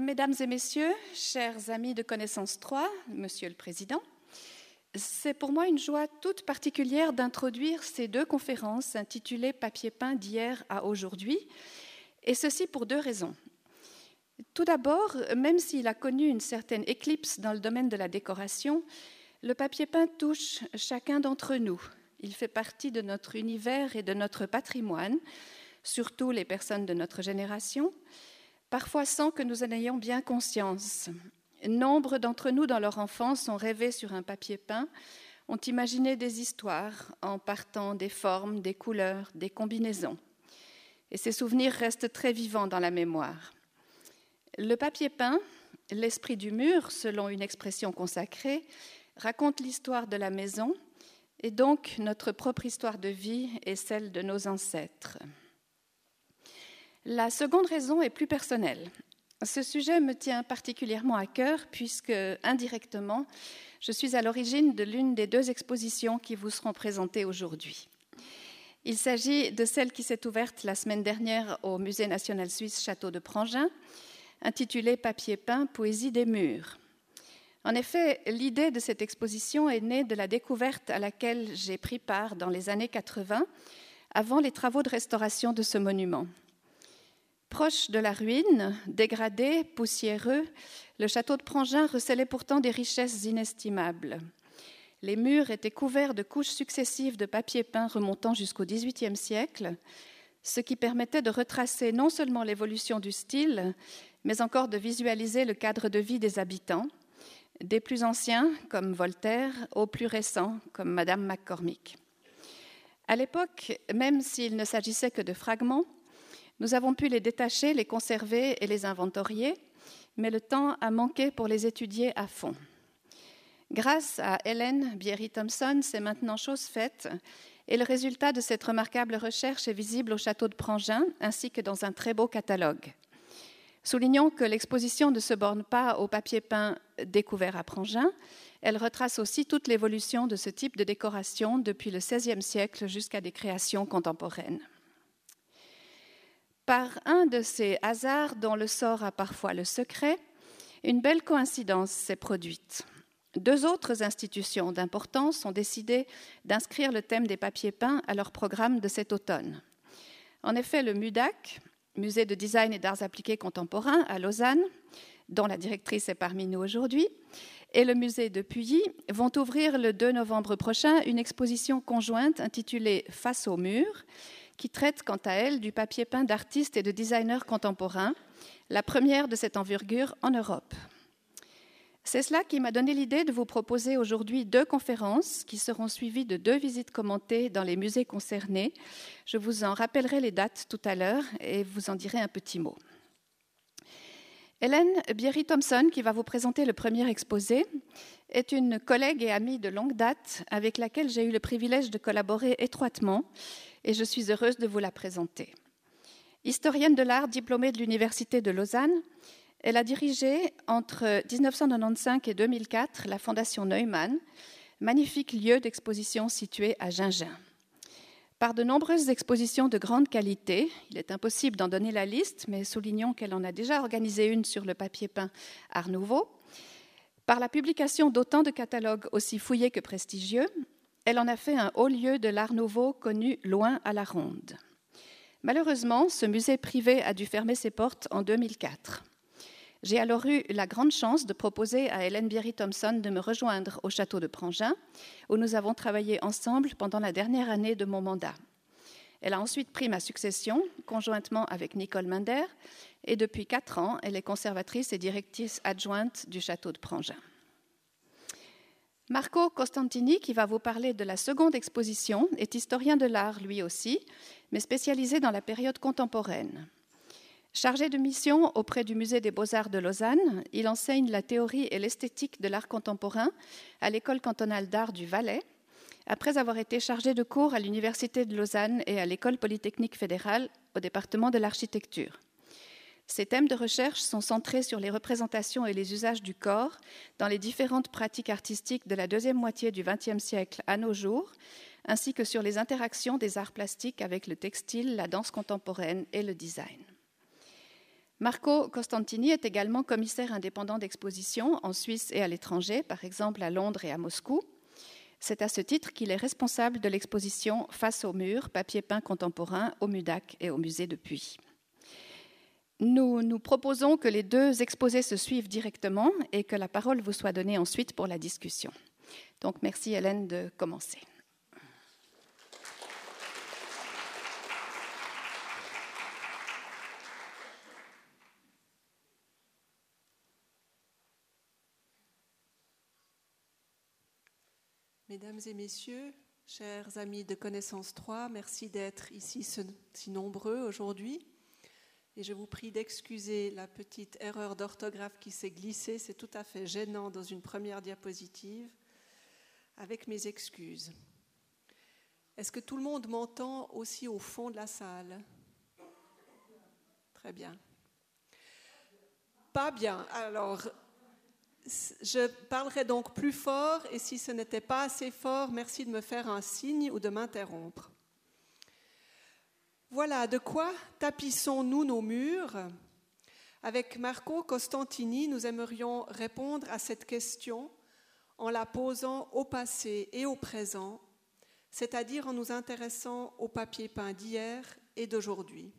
Mesdames et messieurs, chers amis de Connaissance 3, Monsieur le Président, c'est pour moi une joie toute particulière d'introduire ces deux conférences intitulées Papier peint d'hier à aujourd'hui, et ceci pour deux raisons. Tout d'abord, même s'il a connu une certaine éclipse dans le domaine de la décoration, le papier peint touche chacun d'entre nous. Il fait partie de notre univers et de notre patrimoine, surtout les personnes de notre génération, parfois sans que nous en ayons bien conscience. Nombre d'entre nous, dans leur enfance, ont rêvé sur un papier peint, ont imaginé des histoires en partant des formes, des couleurs, des combinaisons. Et ces souvenirs restent très vivants dans la mémoire. Le papier peint, l'esprit du mur, selon une expression consacrée, raconte l'histoire de la maison et donc notre propre histoire de vie et celle de nos ancêtres. La seconde raison est plus personnelle. Ce sujet me tient particulièrement à cœur puisque, indirectement, je suis à l'origine de l'une des deux expositions qui vous seront présentées aujourd'hui. Il s'agit de celle qui s'est ouverte la semaine dernière au Musée national suisse Château de Prangin, intitulée Papier peint, poésie des murs. En effet, l'idée de cette exposition est née de la découverte à laquelle j'ai pris part dans les années 80, avant les travaux de restauration de ce monument. Proche de la ruine, dégradé, poussiéreux, le château de Prangin recelait pourtant des richesses inestimables. Les murs étaient couverts de couches successives de papier peint remontant jusqu'au XVIIIe siècle, ce qui permettait de retracer non seulement l'évolution du style, mais encore de visualiser le cadre de vie des habitants, des plus anciens comme Voltaire aux plus récents comme Madame McCormick. À l'époque, même s'il ne s'agissait que de fragments, nous avons pu les détacher, les conserver et les inventorier, mais le temps a manqué pour les étudier à fond. Grâce à Hélène Bierry-Thompson, c'est maintenant chose faite, et le résultat de cette remarquable recherche est visible au château de Prangin, ainsi que dans un très beau catalogue. Soulignons que l'exposition ne se borne pas au papier peint découvert à Prangin, elle retrace aussi toute l'évolution de ce type de décoration depuis le XVIe siècle jusqu'à des créations contemporaines. Par un de ces hasards dont le sort a parfois le secret, une belle coïncidence s'est produite. Deux autres institutions d'importance ont décidé d'inscrire le thème des papiers peints à leur programme de cet automne. En effet, le MUDAC, Musée de design et d'arts appliqués contemporains à Lausanne, dont la directrice est parmi nous aujourd'hui, et le musée de Puyi vont ouvrir le 2 novembre prochain une exposition conjointe intitulée Face au mur, qui traite quant à elle du papier peint d'artistes et de designers contemporains, la première de cette envergure en Europe. C'est cela qui m'a donné l'idée de vous proposer aujourd'hui deux conférences qui seront suivies de deux visites commentées dans les musées concernés. Je vous en rappellerai les dates tout à l'heure et vous en dirai un petit mot. Hélène Bierry-Thompson, qui va vous présenter le premier exposé, est une collègue et amie de longue date avec laquelle j'ai eu le privilège de collaborer étroitement et je suis heureuse de vous la présenter. Historienne de l'art diplômée de l'Université de Lausanne, elle a dirigé entre 1995 et 2004 la Fondation Neumann, magnifique lieu d'exposition situé à Gingin. Par de nombreuses expositions de grande qualité, il est impossible d'en donner la liste, mais soulignons qu'elle en a déjà organisé une sur le papier peint Art Nouveau. Par la publication d'autant de catalogues aussi fouillés que prestigieux, elle en a fait un haut lieu de l'Art Nouveau connu loin à la ronde. Malheureusement, ce musée privé a dû fermer ses portes en 2004. J'ai alors eu la grande chance de proposer à Hélène Bierry-Thompson de me rejoindre au château de Prangin, où nous avons travaillé ensemble pendant la dernière année de mon mandat. Elle a ensuite pris ma succession, conjointement avec Nicole Minder, et depuis quatre ans, elle est conservatrice et directrice adjointe du château de Prangin. Marco Costantini, qui va vous parler de la seconde exposition, est historien de l'art lui aussi, mais spécialisé dans la période contemporaine. Chargé de mission auprès du Musée des beaux-arts de Lausanne, il enseigne la théorie et l'esthétique de l'art contemporain à l'École cantonale d'art du Valais, après avoir été chargé de cours à l'Université de Lausanne et à l'École polytechnique fédérale au département de l'architecture. Ses thèmes de recherche sont centrés sur les représentations et les usages du corps dans les différentes pratiques artistiques de la deuxième moitié du XXe siècle à nos jours, ainsi que sur les interactions des arts plastiques avec le textile, la danse contemporaine et le design. Marco Costantini est également commissaire indépendant d'exposition en Suisse et à l'étranger, par exemple à Londres et à Moscou. C'est à ce titre qu'il est responsable de l'exposition Face au mur, papier peint contemporain au MUDAC et au musée de Puy. Nous nous proposons que les deux exposés se suivent directement et que la parole vous soit donnée ensuite pour la discussion. Donc merci Hélène de commencer. Mesdames et messieurs, chers amis de Connaissance 3, merci d'être ici si nombreux aujourd'hui. Et je vous prie d'excuser la petite erreur d'orthographe qui s'est glissée. C'est tout à fait gênant dans une première diapositive. Avec mes excuses. Est-ce que tout le monde m'entend aussi au fond de la salle? Très bien. Pas bien. Alors, je parlerai donc plus fort et si ce n'était pas assez fort, merci de me faire un signe ou de m'interrompre. Voilà, de quoi tapissons-nous nos murs? Avec Marco Costantini, nous aimerions répondre à cette question en la posant au passé et au présent, c'est-à-dire en nous intéressant au papier peint d'hier et d'aujourd'hui.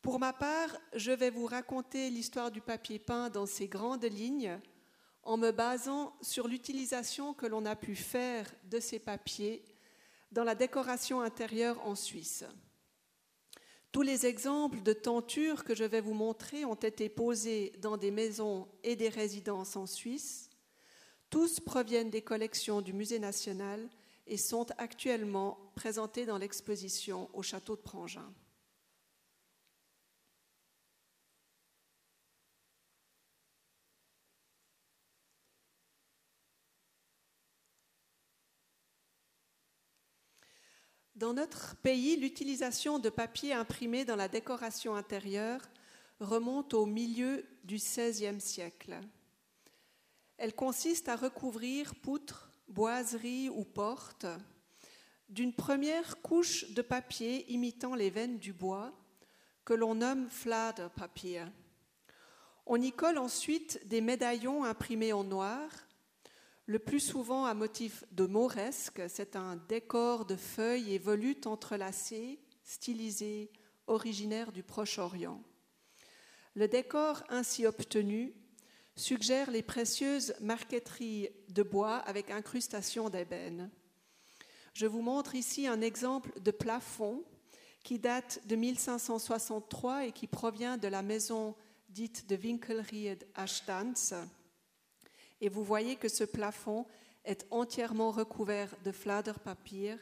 Pour ma part, je vais vous raconter l'histoire du papier peint dans ses grandes lignes en me basant sur l'utilisation que l'on a pu faire de ces papiers dans la décoration intérieure en Suisse. Tous les exemples de tentures que je vais vous montrer ont été posés dans des maisons et des résidences en Suisse. Tous proviennent des collections du Musée national et sont actuellement présentés dans l'exposition au château de Prangin. Dans notre pays, l'utilisation de papier imprimé dans la décoration intérieure remonte au milieu du XVIe siècle. Elle consiste à recouvrir poutres, boiseries ou portes d'une première couche de papier imitant les veines du bois que l'on nomme papier. On y colle ensuite des médaillons imprimés en noir le plus souvent à motif de mauresque. C'est un décor de feuilles et volutes entrelacées, stylisées, originaire du Proche-Orient. Le décor ainsi obtenu suggère les précieuses marqueteries de bois avec incrustation d'ébène. Je vous montre ici un exemple de plafond qui date de 1563 et qui provient de la maison dite de Winkelried à Stanz, et vous voyez que ce plafond est entièrement recouvert de papier.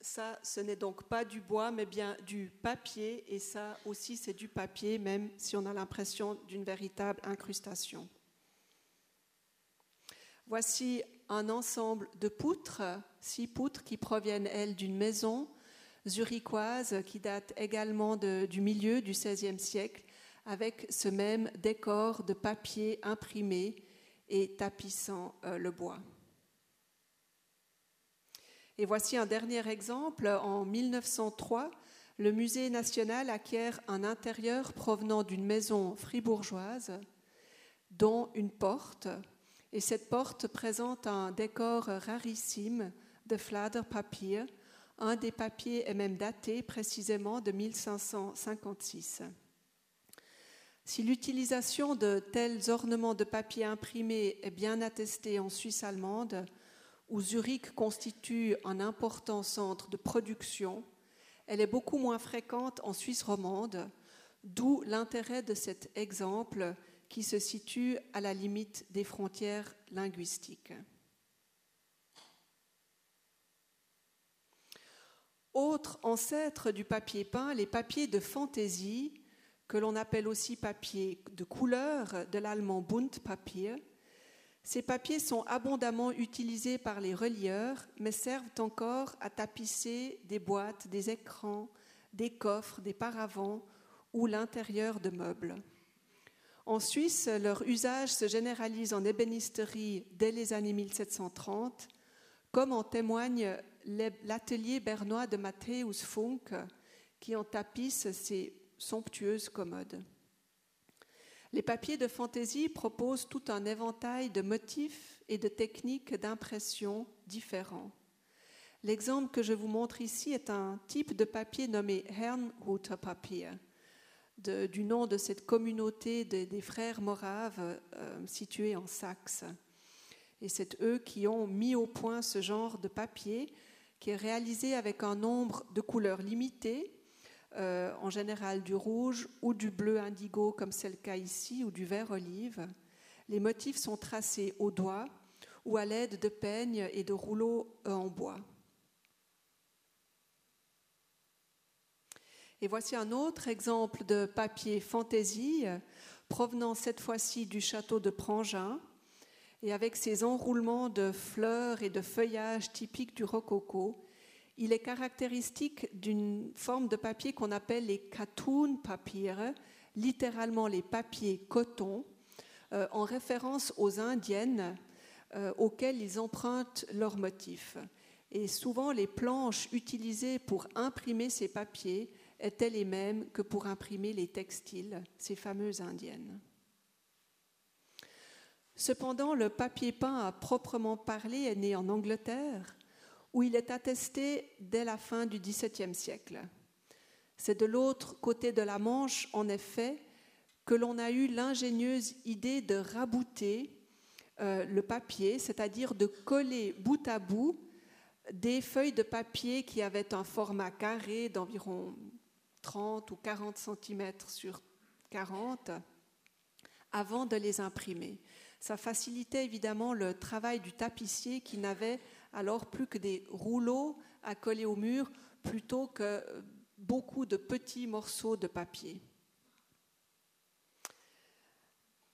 Ça, ce n'est donc pas du bois, mais bien du papier, et ça aussi, c'est du papier, même si on a l'impression d'une véritable incrustation. Voici un ensemble de poutres, six poutres qui proviennent, elles, d'une maison zurichoise qui date également du milieu du XVIe siècle, avec ce même décor de papier imprimé et tapissant euh, le bois. Et voici un dernier exemple. En 1903, le Musée national acquiert un intérieur provenant d'une maison fribourgeoise, dont une porte. Et cette porte présente un décor rarissime de papier un des papiers est même daté précisément de 1556. Si l'utilisation de tels ornements de papier imprimé est bien attestée en Suisse allemande, où Zurich constitue un important centre de production, elle est beaucoup moins fréquente en Suisse romande, d'où l'intérêt de cet exemple qui se situe à la limite des frontières linguistiques. Autre ancêtre du papier peint, les papiers de fantaisie, que l'on appelle aussi papier de couleur, de l'allemand Buntpapier. Ces papiers sont abondamment utilisés par les relieurs, mais servent encore à tapisser des boîtes, des écrans, des coffres, des paravents ou l'intérieur de meubles. En Suisse, leur usage se généralise en ébénisterie dès les années 1730, comme en témoignent l'atelier bernois de Matthäus Funk qui en tapisse ces somptueuses commodes. Les papiers de fantaisie proposent tout un éventail de motifs et de techniques d'impression différents. L'exemple que je vous montre ici est un type de papier nommé Herrnhuter Papier, du nom de cette communauté des frères moraves euh, situés en Saxe. Et c'est eux qui ont mis au point ce genre de papier qui est réalisé avec un nombre de couleurs limitées, euh, en général du rouge ou du bleu indigo comme c'est le cas ici, ou du vert olive. Les motifs sont tracés au doigt ou à l'aide de peignes et de rouleaux en bois. Et voici un autre exemple de papier fantaisie, provenant cette fois-ci du château de Prangin, et avec ses enroulements de fleurs et de feuillages typiques du rococo. Il est caractéristique d'une forme de papier qu'on appelle les katoon papier, littéralement les papiers coton, euh, en référence aux indiennes euh, auxquelles ils empruntent leurs motifs. Et souvent, les planches utilisées pour imprimer ces papiers étaient les mêmes que pour imprimer les textiles, ces fameuses indiennes. Cependant, le papier peint à proprement parler est né en Angleterre, où il est attesté dès la fin du XVIIe siècle. C'est de l'autre côté de la Manche, en effet, que l'on a eu l'ingénieuse idée de rabouter euh, le papier, c'est-à-dire de coller bout à bout des feuilles de papier qui avaient un format carré d'environ 30 ou 40 cm sur 40 avant de les imprimer. Ça facilitait évidemment le travail du tapissier qui n'avait alors plus que des rouleaux à coller au mur plutôt que beaucoup de petits morceaux de papier.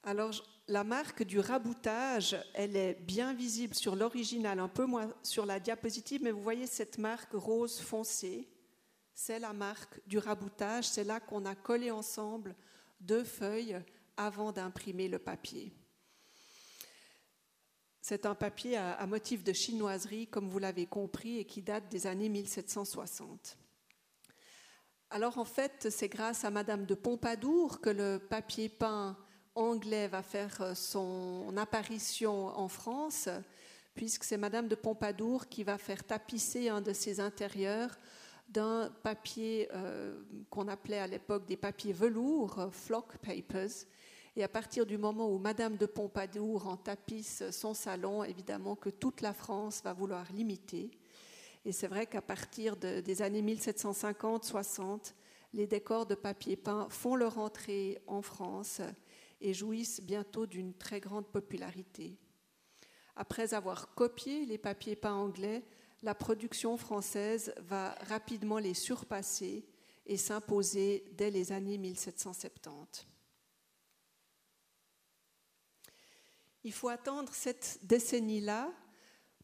Alors, la marque du raboutage, elle est bien visible sur l'original, un peu moins sur la diapositive, mais vous voyez cette marque rose foncé c'est la marque du raboutage, c'est là qu'on a collé ensemble deux feuilles avant d'imprimer le papier. C'est un papier à, motif de chinoiserie, comme vous l'avez compris, et qui date des années 1760. Alors en fait, c'est grâce à Madame de Pompadour que le papier peint anglais va faire son apparition en France, puisque c'est Madame de Pompadour qui va faire tapisser un de ses intérieurs d'un papier euh, qu'on appelait à l'époque des papiers velours, euh, flock papers. Et à partir du moment où Madame de Pompadour en tapisse son salon, évidemment que toute la France va vouloir l'imiter. Et c'est vrai qu'à partir des années 1750-60, les décors de papier peint font leur entrée en France et jouissent bientôt d'une très grande popularité. Après avoir copié les papiers peints anglais, la production française va rapidement les surpasser et s'imposer dès les années 1770. Il faut attendre cette décennie-là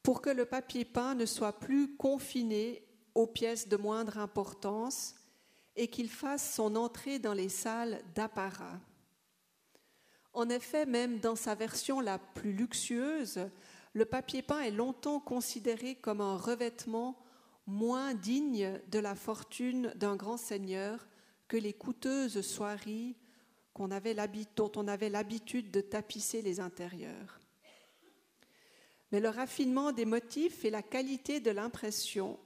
pour que le papier peint ne soit plus confiné aux pièces de moindre importance et qu'il fasse son entrée dans les salles d'apparat. En effet, même dans sa version la plus luxueuse, le papier peint est longtemps considéré comme un revêtement moins digne de la fortune d'un grand seigneur que les coûteuses soieries dont on avait l'habitude de tapisser les intérieurs. Mais le raffinement des motifs et la qualité de l'impression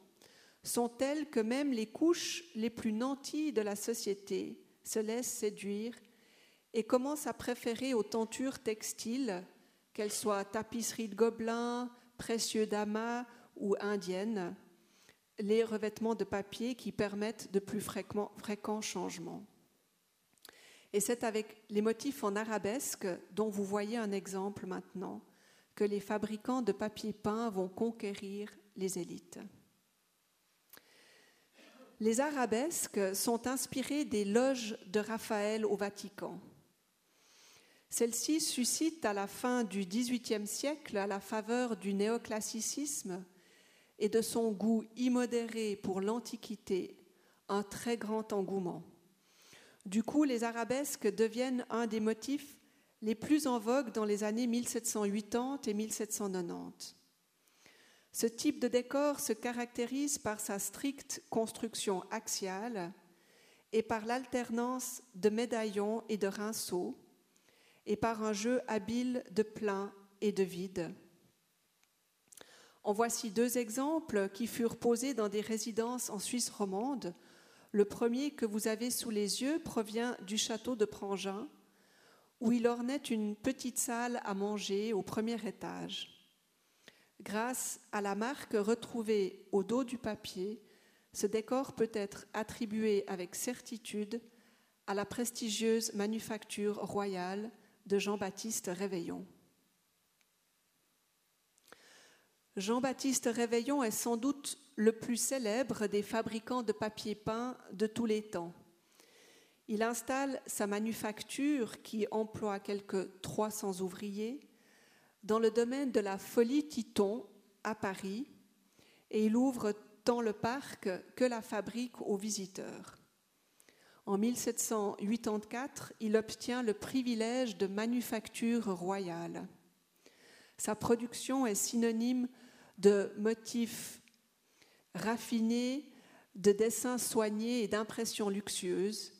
sont tels que même les couches les plus nanties de la société se laissent séduire et commencent à préférer aux tentures textiles qu'elles soient tapisseries de gobelins, précieux d'amas ou indiennes, les revêtements de papier qui permettent de plus fréquents changements. Et c'est avec les motifs en arabesque, dont vous voyez un exemple maintenant, que les fabricants de papier peint vont conquérir les élites. Les arabesques sont inspirées des loges de Raphaël au Vatican. Celle-ci suscite à la fin du XVIIIe siècle, à la faveur du néoclassicisme et de son goût immodéré pour l'Antiquité, un très grand engouement. Du coup, les arabesques deviennent un des motifs les plus en vogue dans les années 1780 et 1790. Ce type de décor se caractérise par sa stricte construction axiale et par l'alternance de médaillons et de rinceaux et par un jeu habile de plein et de vide. En voici deux exemples qui furent posés dans des résidences en Suisse romande. Le premier que vous avez sous les yeux provient du château de Prangin, où il ornait une petite salle à manger au premier étage. Grâce à la marque retrouvée au dos du papier, ce décor peut être attribué avec certitude à la prestigieuse manufacture royale de Jean-Baptiste Réveillon. Jean-Baptiste Réveillon est sans doute le plus célèbre des fabricants de papier peint de tous les temps. Il installe sa manufacture, qui emploie quelques 300 ouvriers, dans le domaine de la Folie Titon à Paris, et il ouvre tant le parc que la fabrique aux visiteurs. En 1784, il obtient le privilège de manufacture royale. Sa production est synonyme de motifs raffinés, de dessins soignés et d'impressions luxueuses,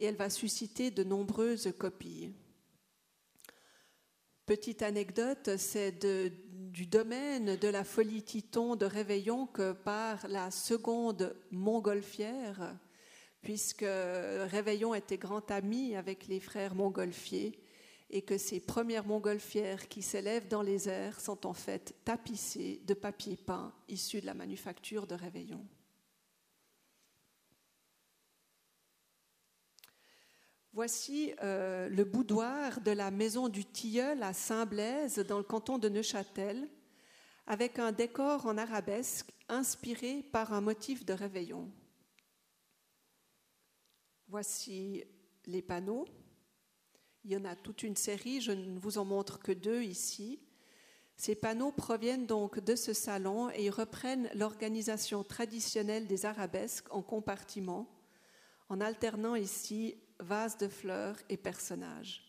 et elle va susciter de nombreuses copies. Petite anecdote, c'est du domaine de la folie Titon de Réveillon que par la seconde montgolfière, puisque Réveillon était grand ami avec les frères montgolfiers, et que ces premières montgolfières qui s'élèvent dans les airs sont en fait tapissées de papier peint issu de la manufacture de Réveillon. Voici euh, le boudoir de la maison du Tilleul à Saint-Blaise, dans le canton de Neuchâtel, avec un décor en arabesque inspiré par un motif de réveillon. Voici les panneaux il y en a toute une série, je ne vous en montre que deux ici. Ces panneaux proviennent donc de ce salon et reprennent l'organisation traditionnelle des arabesques en compartiments, en alternant ici vases de fleurs et personnages.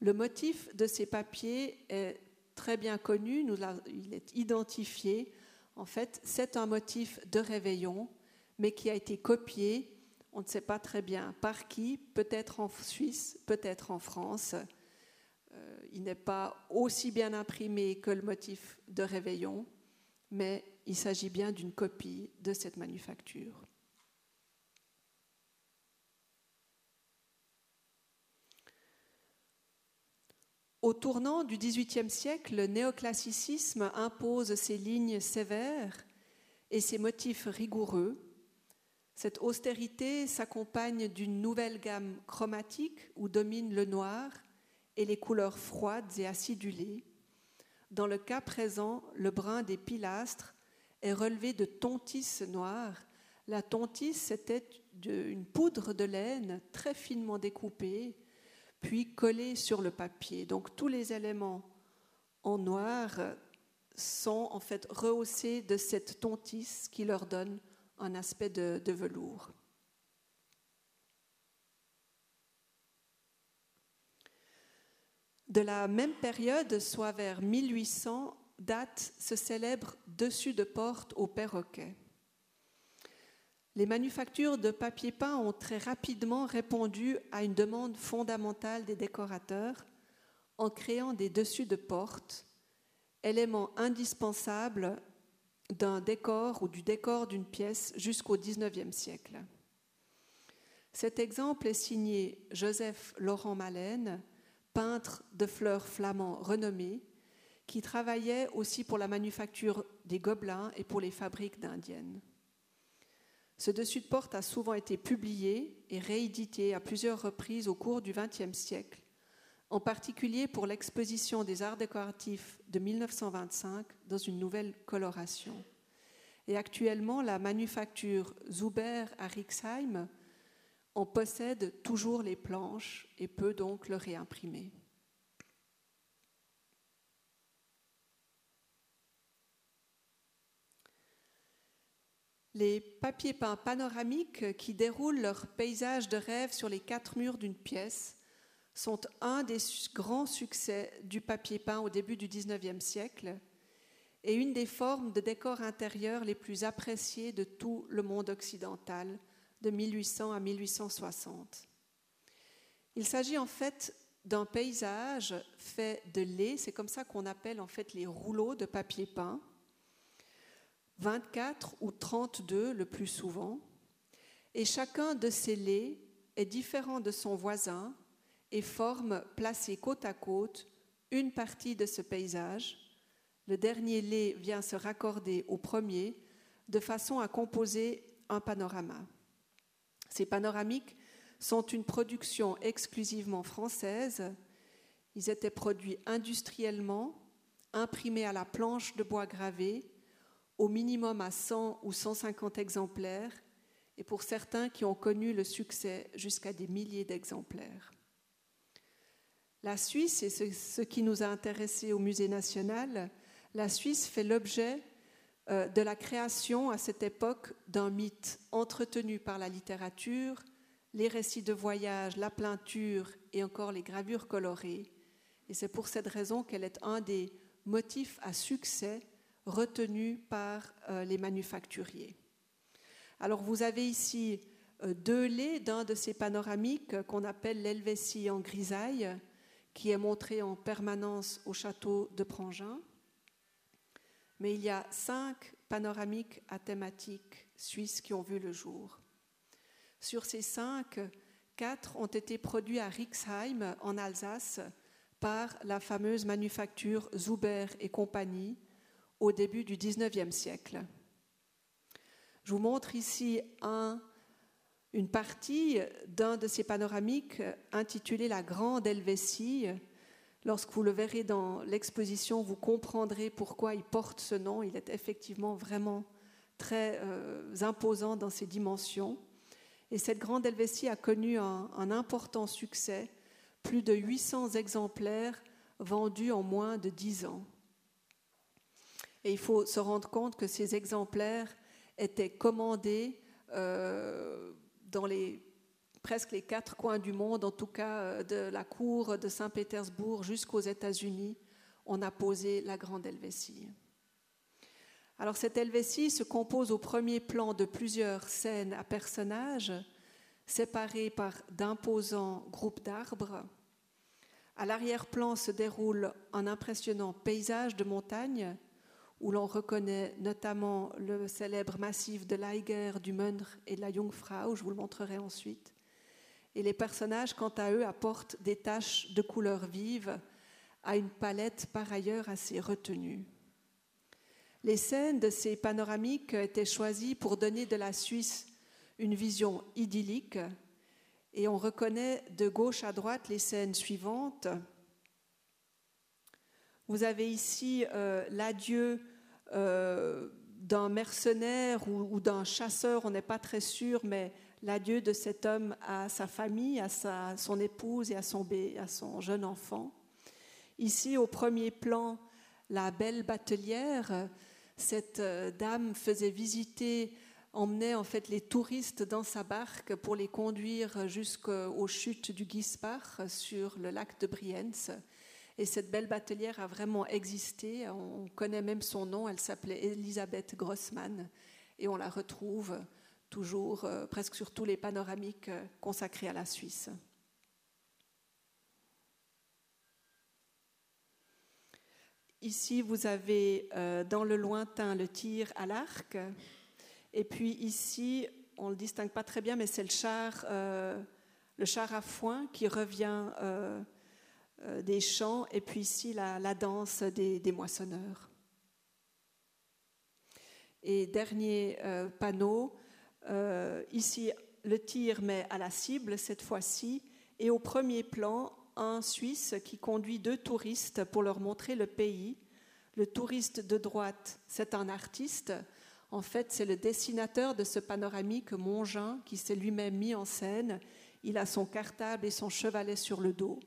Le motif de ces papiers est très bien connu, il est identifié. En fait, c'est un motif de réveillon, mais qui a été copié on ne sait pas très bien par qui, peut-être en Suisse, peut-être en France. Euh, il n'est pas aussi bien imprimé que le motif de réveillon, mais il s'agit bien d'une copie de cette manufacture. Au tournant du XVIIIe siècle, le néoclassicisme impose ses lignes sévères et ses motifs rigoureux cette austérité s'accompagne d'une nouvelle gamme chromatique où domine le noir et les couleurs froides et acidulées. Dans le cas présent, le brun des pilastres est relevé de tontis noir. La tontis, c'était une poudre de laine très finement découpée, puis collée sur le papier. Donc tous les éléments en noir sont en fait rehaussés de cette tontis qui leur donne un aspect de, de velours. De la même période, soit vers 1800, date ce célèbre dessus de porte au perroquet. Les manufactures de papier peint ont très rapidement répondu à une demande fondamentale des décorateurs en créant des dessus de porte, élément indispensable d'un décor ou du décor d'une pièce jusqu'au XIXe siècle. Cet exemple est signé Joseph Laurent Malène, peintre de fleurs flamand renommé, qui travaillait aussi pour la manufacture des gobelins et pour les fabriques d'indiennes. Ce dessus de porte a souvent été publié et réédité à plusieurs reprises au cours du XXe siècle, en particulier pour l'exposition des arts décoratifs de 1925 dans une nouvelle coloration. Et actuellement, la manufacture Zuber à Rixheim en possède toujours les planches et peut donc le réimprimer. Les papiers peints panoramiques qui déroulent leur paysage de rêve sur les quatre murs d'une pièce sont un des grands succès du papier peint au début du XIXe siècle et une des formes de décor intérieur les plus appréciées de tout le monde occidental de 1800 à 1860. Il s'agit en fait d'un paysage fait de lait, c'est comme ça qu'on appelle en fait les rouleaux de papier peint, 24 ou 32 le plus souvent, et chacun de ces laits est différent de son voisin et forme, placé côte à côte, une partie de ce paysage. Le dernier lait vient se raccorder au premier de façon à composer un panorama. Ces panoramiques sont une production exclusivement française. Ils étaient produits industriellement, imprimés à la planche de bois gravé, au minimum à 100 ou 150 exemplaires, et pour certains qui ont connu le succès jusqu'à des milliers d'exemplaires. La Suisse, et ce qui nous a intéressés au Musée national, la Suisse fait l'objet euh, de la création à cette époque d'un mythe entretenu par la littérature, les récits de voyage, la peinture et encore les gravures colorées. Et c'est pour cette raison qu'elle est un des motifs à succès retenus par euh, les manufacturiers. Alors vous avez ici euh, deux laits d'un de ces panoramiques qu'on appelle l'Helvétie en grisaille, qui est montré en permanence au château de Prangin. Mais il y a cinq panoramiques à thématique suisses qui ont vu le jour. Sur ces cinq, quatre ont été produits à Rixheim, en Alsace, par la fameuse manufacture Zuber et compagnie au début du XIXe siècle. Je vous montre ici une partie d'un de ces panoramiques intitulé La Grande Helvétie. Lorsque vous le verrez dans l'exposition, vous comprendrez pourquoi il porte ce nom. Il est effectivement vraiment très euh, imposant dans ses dimensions. Et cette grande Helvétie a connu un, important succès, plus de 800 exemplaires vendus en moins de 10 ans. Et il faut se rendre compte que ces exemplaires étaient commandés euh, dans presque les quatre coins du monde, en tout cas euh, de la cour de Saint-Pétersbourg jusqu'aux États-Unis. On a posé la grande Helvétie. Alors cette Helvétie se compose au premier plan de plusieurs scènes à personnages séparés par d'imposants groupes d'arbres. À l'arrière-plan se déroule un impressionnant paysage de montagne où l'on reconnaît notamment le célèbre massif de l'Eiger, du Mönch et de la Jungfrau, je vous le montrerai ensuite. Et les personnages, quant à eux, apportent des taches de couleurs vives à une palette par ailleurs assez retenue. Les scènes de ces panoramiques étaient choisies pour donner de la Suisse une vision idyllique et on reconnaît de gauche à droite les scènes suivantes. Vous avez ici euh, l'adieu euh, d'un mercenaire ou, d'un chasseur, on n'est pas très sûr, mais l'adieu de cet homme à sa famille, à sa, son épouse et à son, à son jeune enfant. Ici, au premier plan, la belle batelière cette euh, dame faisait visiter, emmenait en fait les touristes dans sa barque pour les conduire jusqu'aux chutes du Gispach sur le lac de Brienz. Et cette belle batelière a vraiment existé. On connaît même son nom. Elle s'appelait Elisabeth Grossman. Et on la retrouve toujours euh, presque sur tous les panoramiques euh, consacrés à la Suisse. Ici, vous avez euh, dans le lointain le tir à l'arc. Et puis ici, on ne le distingue pas très bien, mais c'est le char, le char à foin qui revient des champs. Et puis ici, la, danse des, des, moissonneurs. Et dernier panneau, ici, le tir, mais à la cible cette fois-ci. Et au premier plan, un Suisse qui conduit deux touristes pour leur montrer le pays. Le touriste de droite, c'est un artiste. En fait, c'est le dessinateur de ce panoramique Mongin qui s'est lui-même mis en scène. Il a son cartable et son chevalet sur le dos.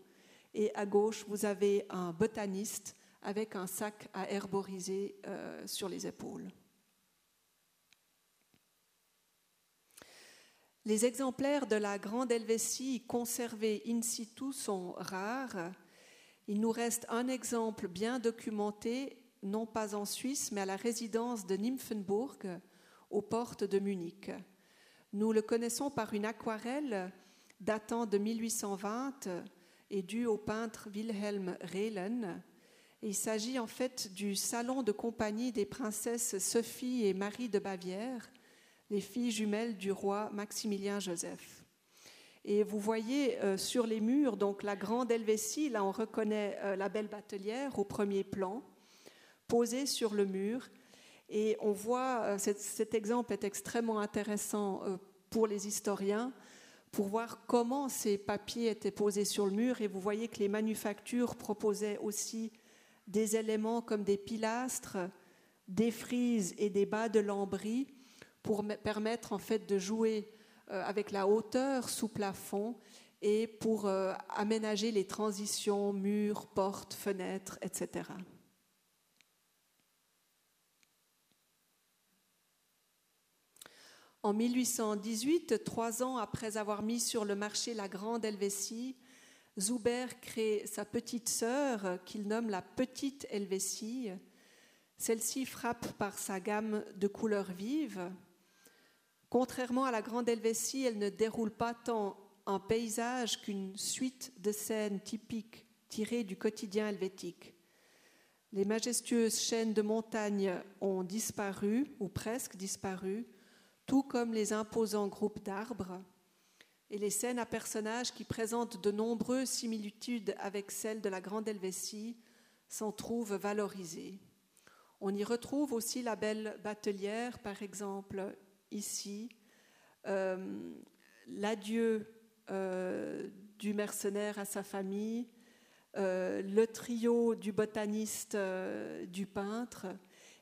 Et à gauche, vous avez un botaniste avec un sac à herboriser euh, sur les épaules. Les exemplaires de la Grande Helvétie conservés in situ sont rares. Il nous reste un exemple bien documenté non pas en Suisse, mais à la résidence de Nymphenburg, aux portes de Munich. Nous le connaissons par une aquarelle datant de 1820 et due au peintre Wilhelm Rehlen. il s'agit en fait du salon de compagnie des princesses Sophie et Marie de Bavière, les filles jumelles du roi Maximilien Joseph. Et vous voyez euh, sur les murs donc la grande Helvétie, là on reconnaît euh, la belle batelière au premier plan, posée sur le mur. Et on voit, euh, cet, exemple est extrêmement intéressant pour les historiens, pour voir comment ces papiers étaient posés sur le mur. Et vous voyez que les manufactures proposaient aussi des éléments comme des pilastres, des frises et des bas de lambris pour permettre en fait de jouer euh, avec la hauteur sous plafond et pour euh, aménager les transitions, murs, portes, fenêtres, etc. En 1818, trois ans après avoir mis sur le marché la grande Helvétie, Zuber crée sa petite sœur qu'il nomme la petite Helvétie. Celle-ci frappe par sa gamme de couleurs vives. Contrairement à la grande Helvétie, elle ne déroule pas tant un paysage qu'une suite de scènes typiques tirées du quotidien helvétique. Les majestueuses chaînes de montagnes ont disparu, ou presque disparu, tout comme les imposants groupes d'arbres, et les scènes à personnages qui présentent de nombreuses similitudes avec celles de la Grande Helvétie s'en trouvent valorisées. On y retrouve aussi la belle batelière, par exemple, ici, euh, l'adieu euh, du mercenaire à sa famille, euh, le trio du botaniste, du peintre,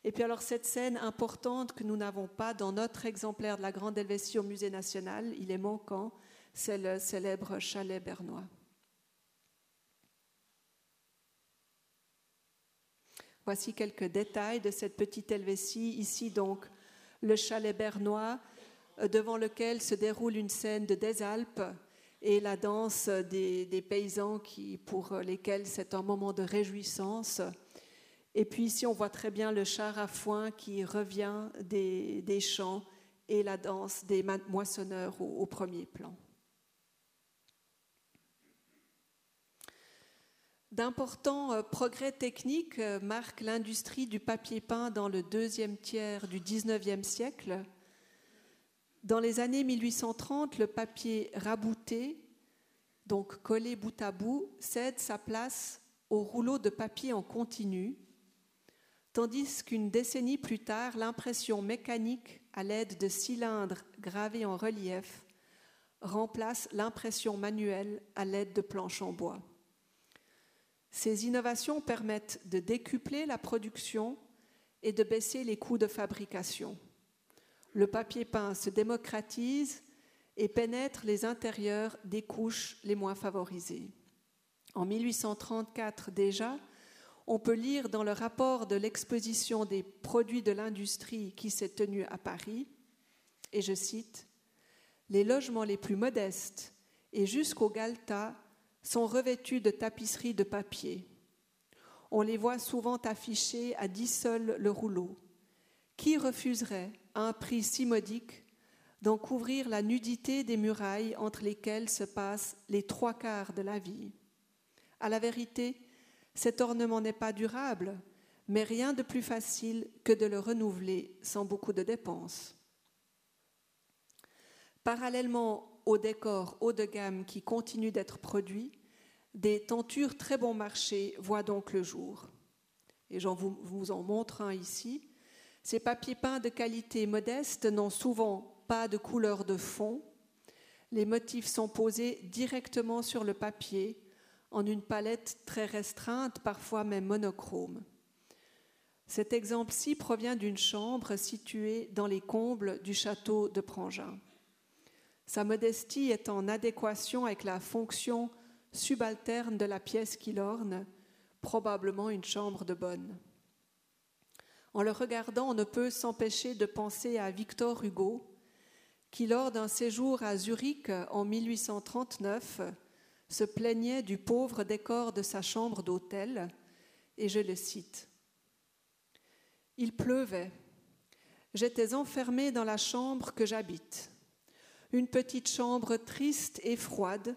et puis alors cette scène importante que nous n'avons pas dans notre exemplaire de la Grande Helvétie au Musée national, il est manquant, c'est le célèbre chalet bernois. Voici quelques détails de cette petite Helvétie. Ici donc le chalet bernois euh, devant lequel se déroule une scène de des Alpes et la danse des, des paysans qui, pour lesquels c'est un moment de réjouissance. Et puis ici, on voit très bien le char à foin qui revient des, champs et la danse des moissonneurs au, premier plan. D'importants euh, progrès techniques euh, marquent l'industrie du papier peint dans le deuxième tiers du XIXe siècle. Dans les années 1830, le papier rabouté, donc collé bout à bout, cède sa place au rouleau de papier en continu, tandis qu'une décennie plus tard, l'impression mécanique à l'aide de cylindres gravés en relief remplace l'impression manuelle à l'aide de planches en bois. Ces innovations permettent de décupler la production et de baisser les coûts de fabrication. Le papier peint se démocratise et pénètre les intérieurs des couches les moins favorisées. En 1834 déjà, on peut lire dans le rapport de l'exposition des produits de l'industrie qui s'est tenue à Paris, et je cite, Les logements les plus modestes et jusqu'au Galta sont revêtus de tapisseries de papier. On les voit souvent affichés à dix sols le rouleau. Qui refuserait, à un prix si modique, d'en couvrir la nudité des murailles entre lesquelles se passent les trois quarts de la vie? À la vérité, cet ornement n'est pas durable, mais rien de plus facile que de le renouveler sans beaucoup de dépenses. Parallèlement aux décors haut de gamme qui continuent d'être produits, des tentures très bon marché voient donc le jour. Et j'en vous, vous en montre un ici. Ces papiers peints de qualité modeste n'ont souvent pas de couleur de fond. Les motifs sont posés directement sur le papier en une palette très restreinte, parfois même monochrome. Cet exemple-ci provient d'une chambre située dans les combles du château de Prangin. Sa modestie est en adéquation avec la fonction subalterne de la pièce qui l'orne, probablement une chambre de bonne. En le regardant, on ne peut s'empêcher de penser à Victor Hugo, qui, lors d'un séjour à Zurich en 1839, se plaignait du pauvre décor de sa chambre d'hôtel, et je le cite. Il pleuvait. J'étais enfermée dans la chambre que j'habite. Une petite chambre triste et froide,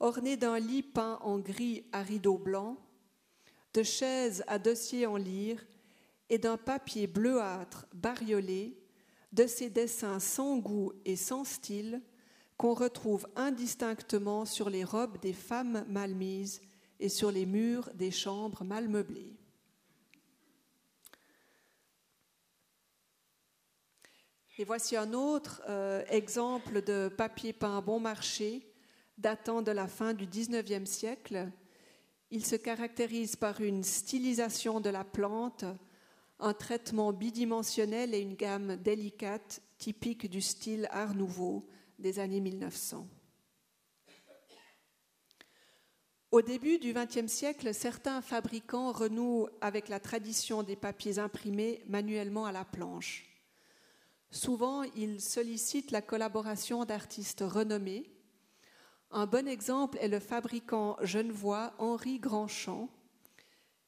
ornée d'un lit peint en gris à rideaux blancs, de chaises à dossier en lyre et d'un papier bleuâtre bariolé, de ces dessins sans goût et sans style qu'on retrouve indistinctement sur les robes des femmes mal mises et sur les murs des chambres mal meublées. Et voici un autre euh, exemple de papier peint bon marché datant de la fin du XIXe siècle. Il se caractérise par une stylisation de la plante, un traitement bidimensionnel et une gamme délicate typique du style Art Nouveau des années 1900. Au début du XXe siècle, certains fabricants renouent avec la tradition des papiers imprimés manuellement à la planche. Souvent, ils sollicitent la collaboration d'artistes renommés. Un bon exemple est le fabricant genevois Henri Grandchamp,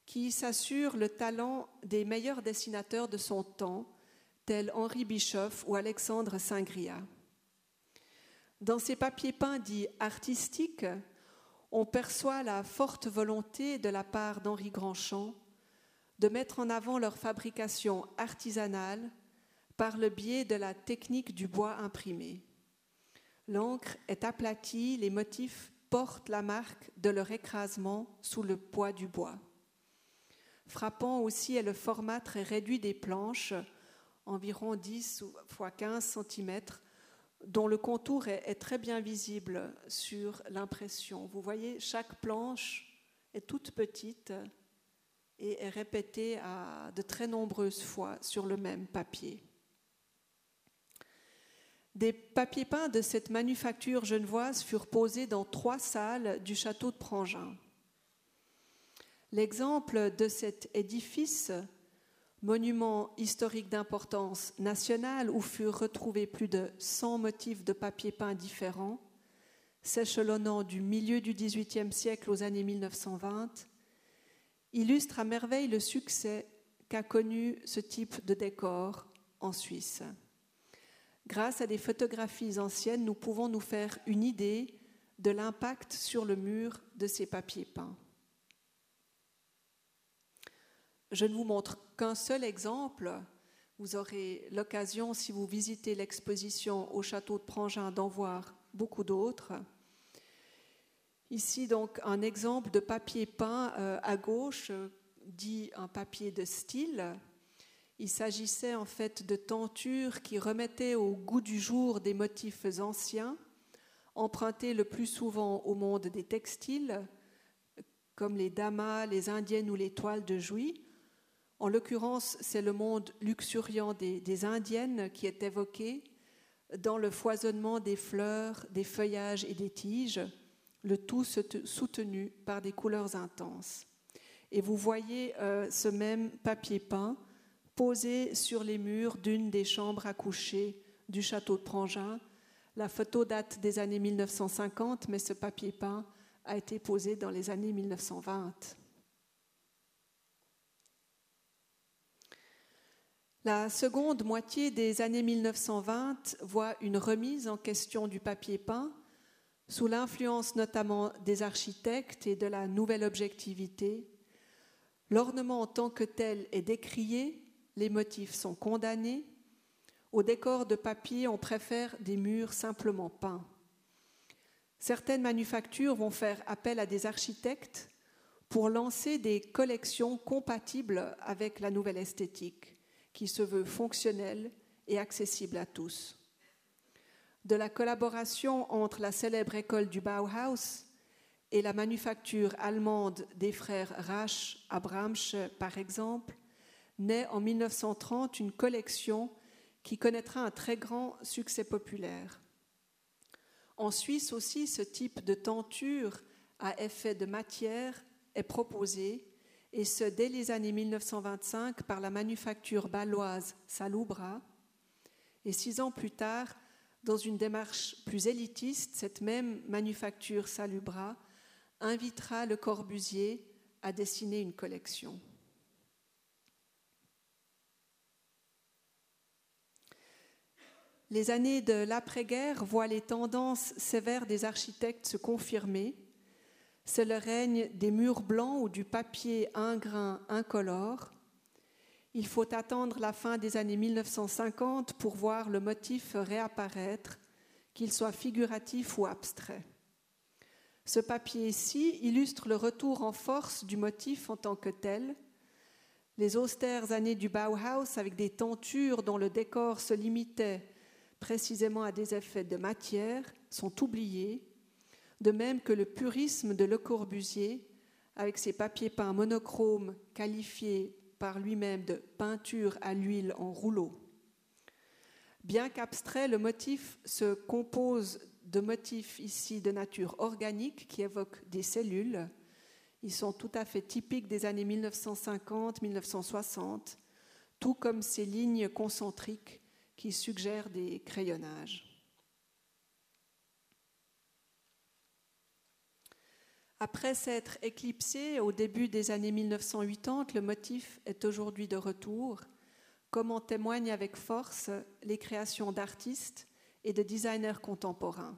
qui s'assure le talent des meilleurs dessinateurs de son temps, tels Henri Bischoff ou Alexandre Saint-Gria. Dans ces papiers peints dits artistiques, on perçoit la forte volonté de la part d'Henri Grandchamp de mettre en avant leur fabrication artisanale par le biais de la technique du bois imprimé. L'encre est aplatie, les motifs portent la marque de leur écrasement sous le poids du bois. Frappant aussi est le format très réduit des planches, environ 10 x 15 cm, dont le contour est, très bien visible sur l'impression. Vous voyez, chaque planche est toute petite et est répétée à de très nombreuses fois sur le même papier. Des papiers peints de cette manufacture genevoise furent posés dans trois salles du château de Prangin. L'exemple de cet édifice monument historique d'importance nationale où furent retrouvés plus de 100 motifs de papier peint différents, s'échelonnant du milieu du XVIIIe siècle aux années 1920, illustre à merveille le succès qu'a connu ce type de décor en Suisse. Grâce à des photographies anciennes, nous pouvons nous faire une idée de l'impact sur le mur de ces papiers peints. Je ne vous montre qu'un seul exemple. Vous aurez l'occasion, si vous visitez l'exposition au château de Prangin, d'en voir beaucoup d'autres. Ici, donc, un exemple de papier peint euh, à gauche, dit un papier de style. Il s'agissait en fait de tentures qui remettaient au goût du jour des motifs anciens, empruntés le plus souvent au monde des textiles, comme les damas, les indiennes ou les toiles de Jouy, en l'occurrence, c'est le monde luxuriant des, Indiennes qui est évoqué dans le foisonnement des fleurs, des feuillages et des tiges, le tout soutenu par des couleurs intenses. Et vous voyez euh, ce même papier peint posé sur les murs d'une des chambres à coucher du château de Prangin. La photo date des années 1950, mais ce papier peint a été posé dans les années 1920. La seconde moitié des années 1920 voit une remise en question du papier peint, sous l'influence notamment des architectes et de la nouvelle objectivité. L'ornement en tant que tel est décrié, les motifs sont condamnés. Au décor de papier, on préfère des murs simplement peints. Certaines manufactures vont faire appel à des architectes pour lancer des collections compatibles avec la nouvelle esthétique qui se veut fonctionnel et accessible à tous. De la collaboration entre la célèbre école du Bauhaus et la manufacture allemande des frères Rasch à Bramsch, par exemple, naît en 1930 une collection qui connaîtra un très grand succès populaire. En Suisse aussi, ce type de tenture à effet de matière est proposé et ce dès les années 1925 par la manufacture baloise Salubra, Et six ans plus tard, dans une démarche plus élitiste, cette même manufacture Salubra invitera Le Corbusier à dessiner une collection. Les années de l'après-guerre voient les tendances sévères des architectes se confirmer c'est le règne des murs blancs ou du papier un grain incolore. Il faut attendre la fin des années 1950 pour voir le motif réapparaître, qu'il soit figuratif ou abstrait. Ce papier-ci illustre le retour en force du motif en tant que tel. Les austères années du Bauhaus, avec des tentures dont le décor se limitait précisément à des effets de matière, sont oubliées, de même que le purisme de Le Corbusier, avec ses papiers peints monochromes qualifiés par lui-même de peinture à l'huile en rouleau. Bien qu'abstrait, le motif se compose de motifs ici de nature organique qui évoquent des cellules. Ils sont tout à fait typiques des années 1950-1960, tout comme ces lignes concentriques qui suggèrent des crayonnages. Après s'être éclipsé au début des années 1980, le motif est aujourd'hui de retour, comme en témoignent avec force les créations d'artistes et de designers contemporains.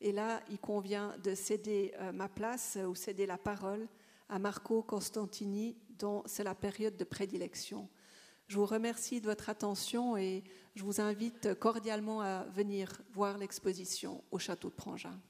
Et là, il convient de céder euh, ma place ou céder la parole à Marco Costantini, dont c'est la période de prédilection. Je vous remercie de votre attention et je vous invite cordialement à venir voir l'exposition au château de Prangin.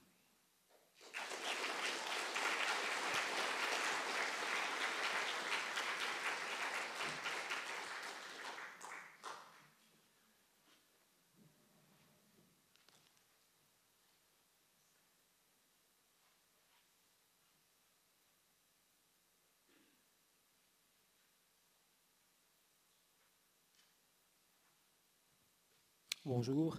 Bonjour.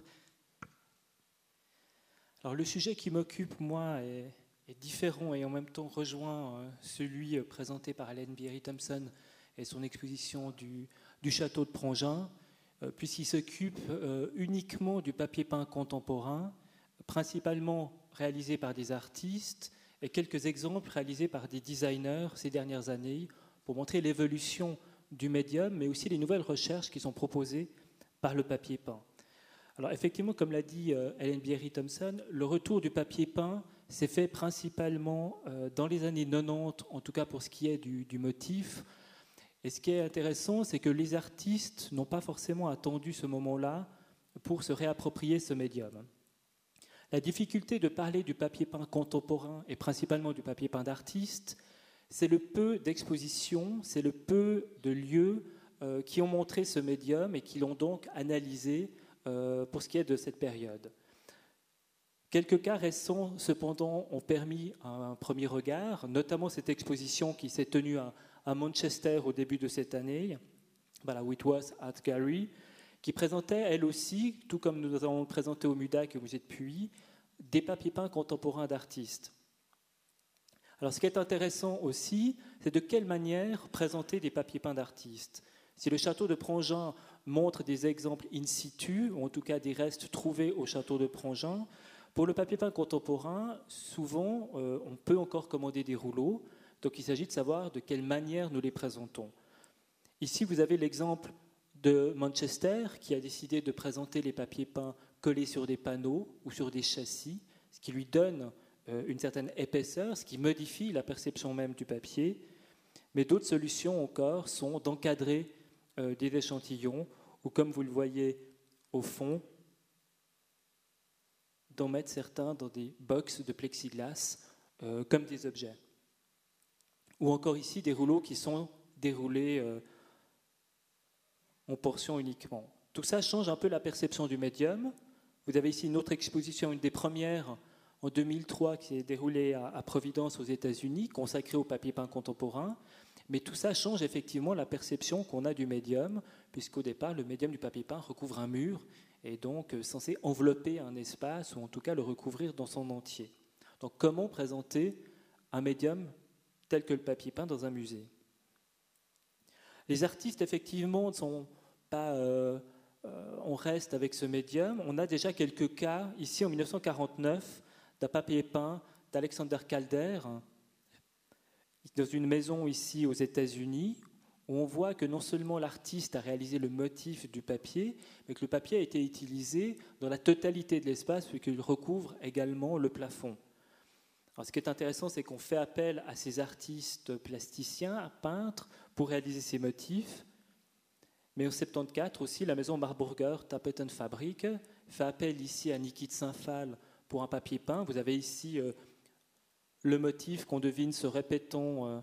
Alors le sujet qui m'occupe, moi, est, différent et en même temps rejoint euh, celui euh, présenté par Hélène Bierry Thompson et son exposition du, château de Prangin, euh, puisqu'il s'occupe uniquement du papier peint contemporain, principalement réalisé par des artistes et quelques exemples réalisés par des designers ces dernières années pour montrer l'évolution du médium, mais aussi les nouvelles recherches qui sont proposées par le papier peint. Alors effectivement, comme l'a dit euh, Hélène Bierry Thompson, le retour du papier peint s'est fait principalement euh, dans les années 90, en tout cas pour ce qui est du, motif. Et ce qui est intéressant, c'est que les artistes n'ont pas forcément attendu ce moment-là pour se réapproprier ce médium. La difficulté de parler du papier peint contemporain et principalement du papier peint d'artistes, c'est le peu d'expositions, c'est le peu de lieux euh, qui ont montré ce médium et qui l'ont donc analysé euh, pour ce qui est de cette période. Quelques cas récents, cependant, ont permis un premier regard, notamment cette exposition qui s'est tenue à, Manchester au début de cette année, la Whitworth Art Gallery, qui présentait elle aussi, tout comme nous avons présenté au MUDAC et au musée de Puy, des papiers peints contemporains d'artistes. Alors ce qui est intéressant aussi, c'est de quelle manière présenter des papiers peints d'artistes. Si le château de Prangin montre des exemples in situ, ou en tout cas des restes trouvés au château de Prangin. Pour le papier peint contemporain, souvent, euh, on peut encore commander des rouleaux, donc il s'agit de savoir de quelle manière nous les présentons. Ici, vous avez l'exemple de Manchester qui a décidé de présenter les papiers peints collés sur des panneaux ou sur des châssis, ce qui lui donne euh, une certaine épaisseur, ce qui modifie la perception même du papier. Mais d'autres solutions encore sont d'encadrer euh, des échantillons ou comme vous le voyez au fond, d'en mettre certains dans des boxes de plexiglas euh, comme des objets. Ou encore ici des rouleaux qui sont déroulés euh, en portions uniquement. Tout ça change un peu la perception du médium. Vous avez ici une autre exposition, une des premières en 2003 qui s'est déroulée à Providence aux États-Unis, consacrée au papier peint contemporain. Mais tout ça change effectivement la perception qu'on a du médium, puisqu'au départ, le médium du papier peint recouvre un mur et donc euh, censé envelopper un espace ou en tout cas le recouvrir dans son entier. Donc comment présenter un médium tel que le papier peint dans un musée? Les artistes, effectivement, ne sont pas... Euh, euh, on reste avec ce médium. On a déjà quelques cas, ici en 1949, d'un papier peint d'Alexander Calder, dans une maison ici aux États-Unis où on voit que non seulement l'artiste a réalisé le motif du papier, mais que le papier a été utilisé dans la totalité de l'espace, puisqu'il recouvre également le plafond. Alors, ce qui est intéressant, c'est qu'on fait appel à ces artistes plasticiens, peintres, pour réaliser ces motifs. Mais en 74 aussi, la maison Marburger Tapetenfabrik fait appel ici à Niki de Saint-Phal pour un papier peint. Vous avez ici euh, le motif qu'on devine se répétant euh,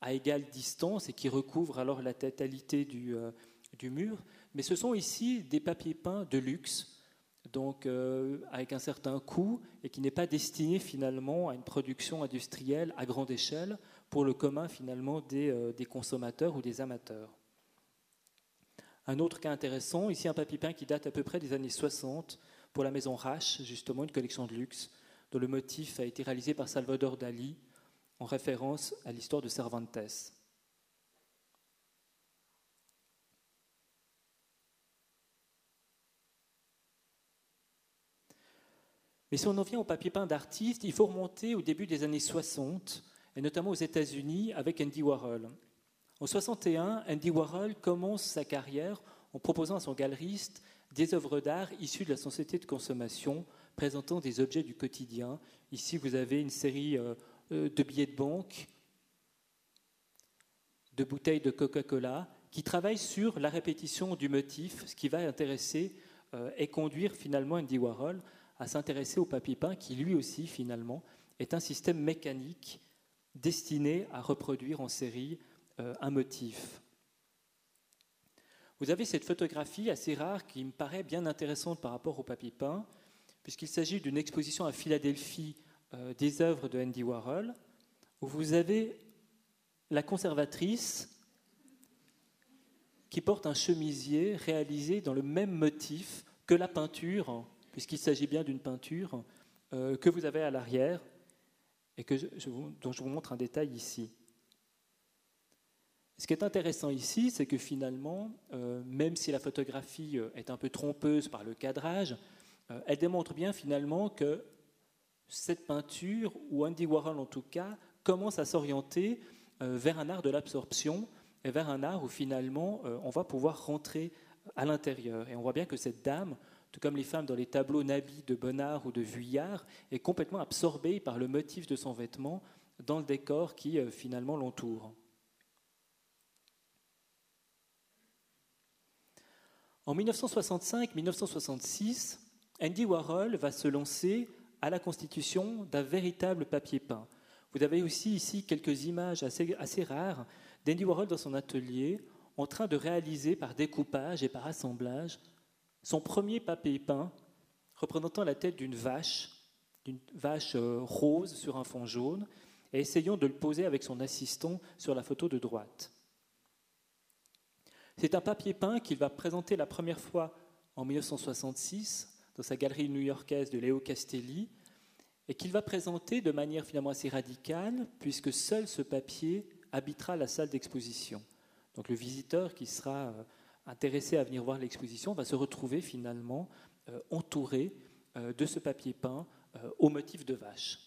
à égale distance et qui recouvre alors la totalité du, euh, du mur. Mais ce sont ici des papiers peints de luxe, donc avec un certain coût et qui n'est pas destiné finalement à une production industrielle à grande échelle pour le commun finalement des, des consommateurs ou des amateurs. Un autre cas intéressant, ici un papier peint qui date à peu près des années 60 pour la maison Rache, justement une collection de luxe dont le motif a été réalisé par Salvador Dali en référence à l'histoire de Cervantes. Mais si on en vient au papier peint d'artiste, il faut remonter au début des années 60, et notamment aux États-Unis avec Andy Warhol. En 61, Andy Warhol commence sa carrière en proposant à son galeriste des œuvres d'art issues de la société de consommation, présentant des objets du quotidien. Ici, vous avez une série euh, euh, de billets de banque, de bouteilles de Coca-Cola, qui travaillent sur la répétition du motif, ce qui va intéresser euh, et conduire finalement Andy Warhol à s'intéresser au papier peint, qui lui aussi finalement est un système mécanique destiné à reproduire en série un motif. Vous avez cette photographie assez rare qui me paraît bien intéressante par rapport au papier peint, puisqu'il s'agit d'une exposition à Philadelphie euh, des œuvres de Andy Warhol, où vous avez la conservatrice qui porte un chemisier réalisé dans le même motif que la peinture, puisqu'il s'agit bien d'une peinture euh, que vous avez à l'arrière et dont je vous montre un détail ici. Ce qui est intéressant ici, c'est que finalement, euh, même si la photographie est un peu trompeuse par le cadrage, euh, elle démontre bien finalement que cette peinture, ou Andy Warhol en tout cas, commence à s'orienter vers un art de l'absorption et vers un art où finalement on va pouvoir rentrer à l'intérieur. Et on voit bien que cette dame, tout comme les femmes dans les tableaux Nabi de Bonnard ou de Vuillard, est complètement absorbée par le motif de son vêtement dans le décor qui finalement l'entoure. En 1965-1966, Andy Warhol va se lancer à la constitution d'un véritable papier peint. Vous avez aussi ici quelques images assez, assez rares d'Andy Warhol dans son atelier en train de réaliser par découpage et par assemblage son premier papier peint représentant la tête d'une vache, d'une vache euh, rose sur un fond jaune, et essayant de le poser avec son assistant sur la photo de droite. C'est un papier peint qu'il va présenter la première fois en 1966 dans sa galerie new-yorkaise de Léo Castelli et qu'il va présenter de manière finalement assez radicale puisque seul ce papier habitera la salle d'exposition. Donc le visiteur qui sera euh, intéressé à venir voir l'exposition va se retrouver finalement euh, entouré euh, de ce papier peint au motif de vache.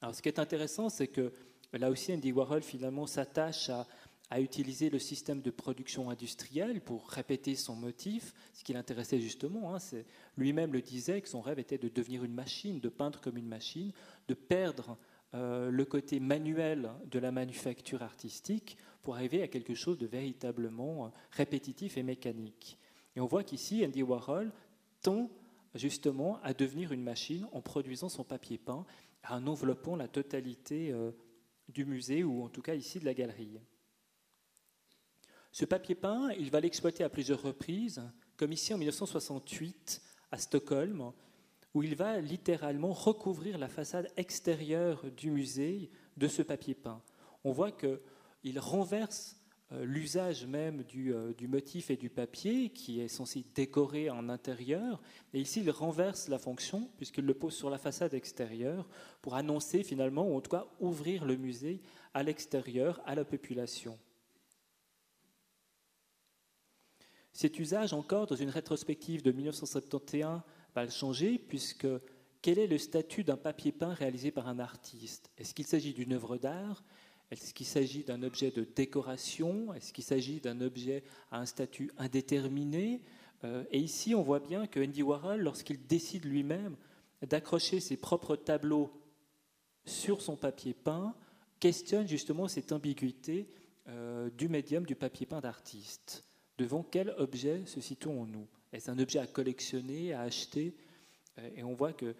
Alors ce qui est intéressant, c'est que là aussi Andy Warhol finalement s'attache à, à utiliser le système de production industrielle pour répéter son motif, ce qui l'intéressait justement. Hein, lui-même le disait que son rêve était de devenir une machine, de peindre comme une machine, de perdre euh, le côté manuel de la manufacture artistique pour arriver à quelque chose de véritablement euh, répétitif et mécanique. Et on voit qu'ici, Andy Warhol tend justement à devenir une machine en produisant son papier peint, en enveloppant la totalité euh, du musée ou en tout cas ici de la galerie. Ce papier peint, il va l'exploiter à plusieurs reprises, comme ici en 1968 à Stockholm, où il va littéralement recouvrir la façade extérieure du musée de ce papier peint. On voit qu'il renverse euh, l'usage même euh, du, motif et du papier, qui est censé décorer en intérieur, et ici il renverse la fonction, puisqu'il le pose sur la façade extérieure, pour annoncer finalement, ou en tout cas ouvrir le musée à l'extérieur, à la population. Cet usage, encore dans une rétrospective de 1971, va le changer, puisque quel est le statut d'un papier peint réalisé par un artiste? Est-ce qu'il s'agit d'une œuvre d'art? Est-ce qu'il s'agit d'un objet de décoration? Est-ce qu'il s'agit d'un objet à un statut indéterminé? Euh, Et ici, on voit bien que Andy Warhol, lorsqu'il décide lui-même d'accrocher ses propres tableaux sur son papier peint, questionne justement cette ambiguïté euh, du médium du papier peint d'artiste. Devant quel objet se situons-nous? Est-ce un objet à collectionner, à acheter? Euh, Et on voit que,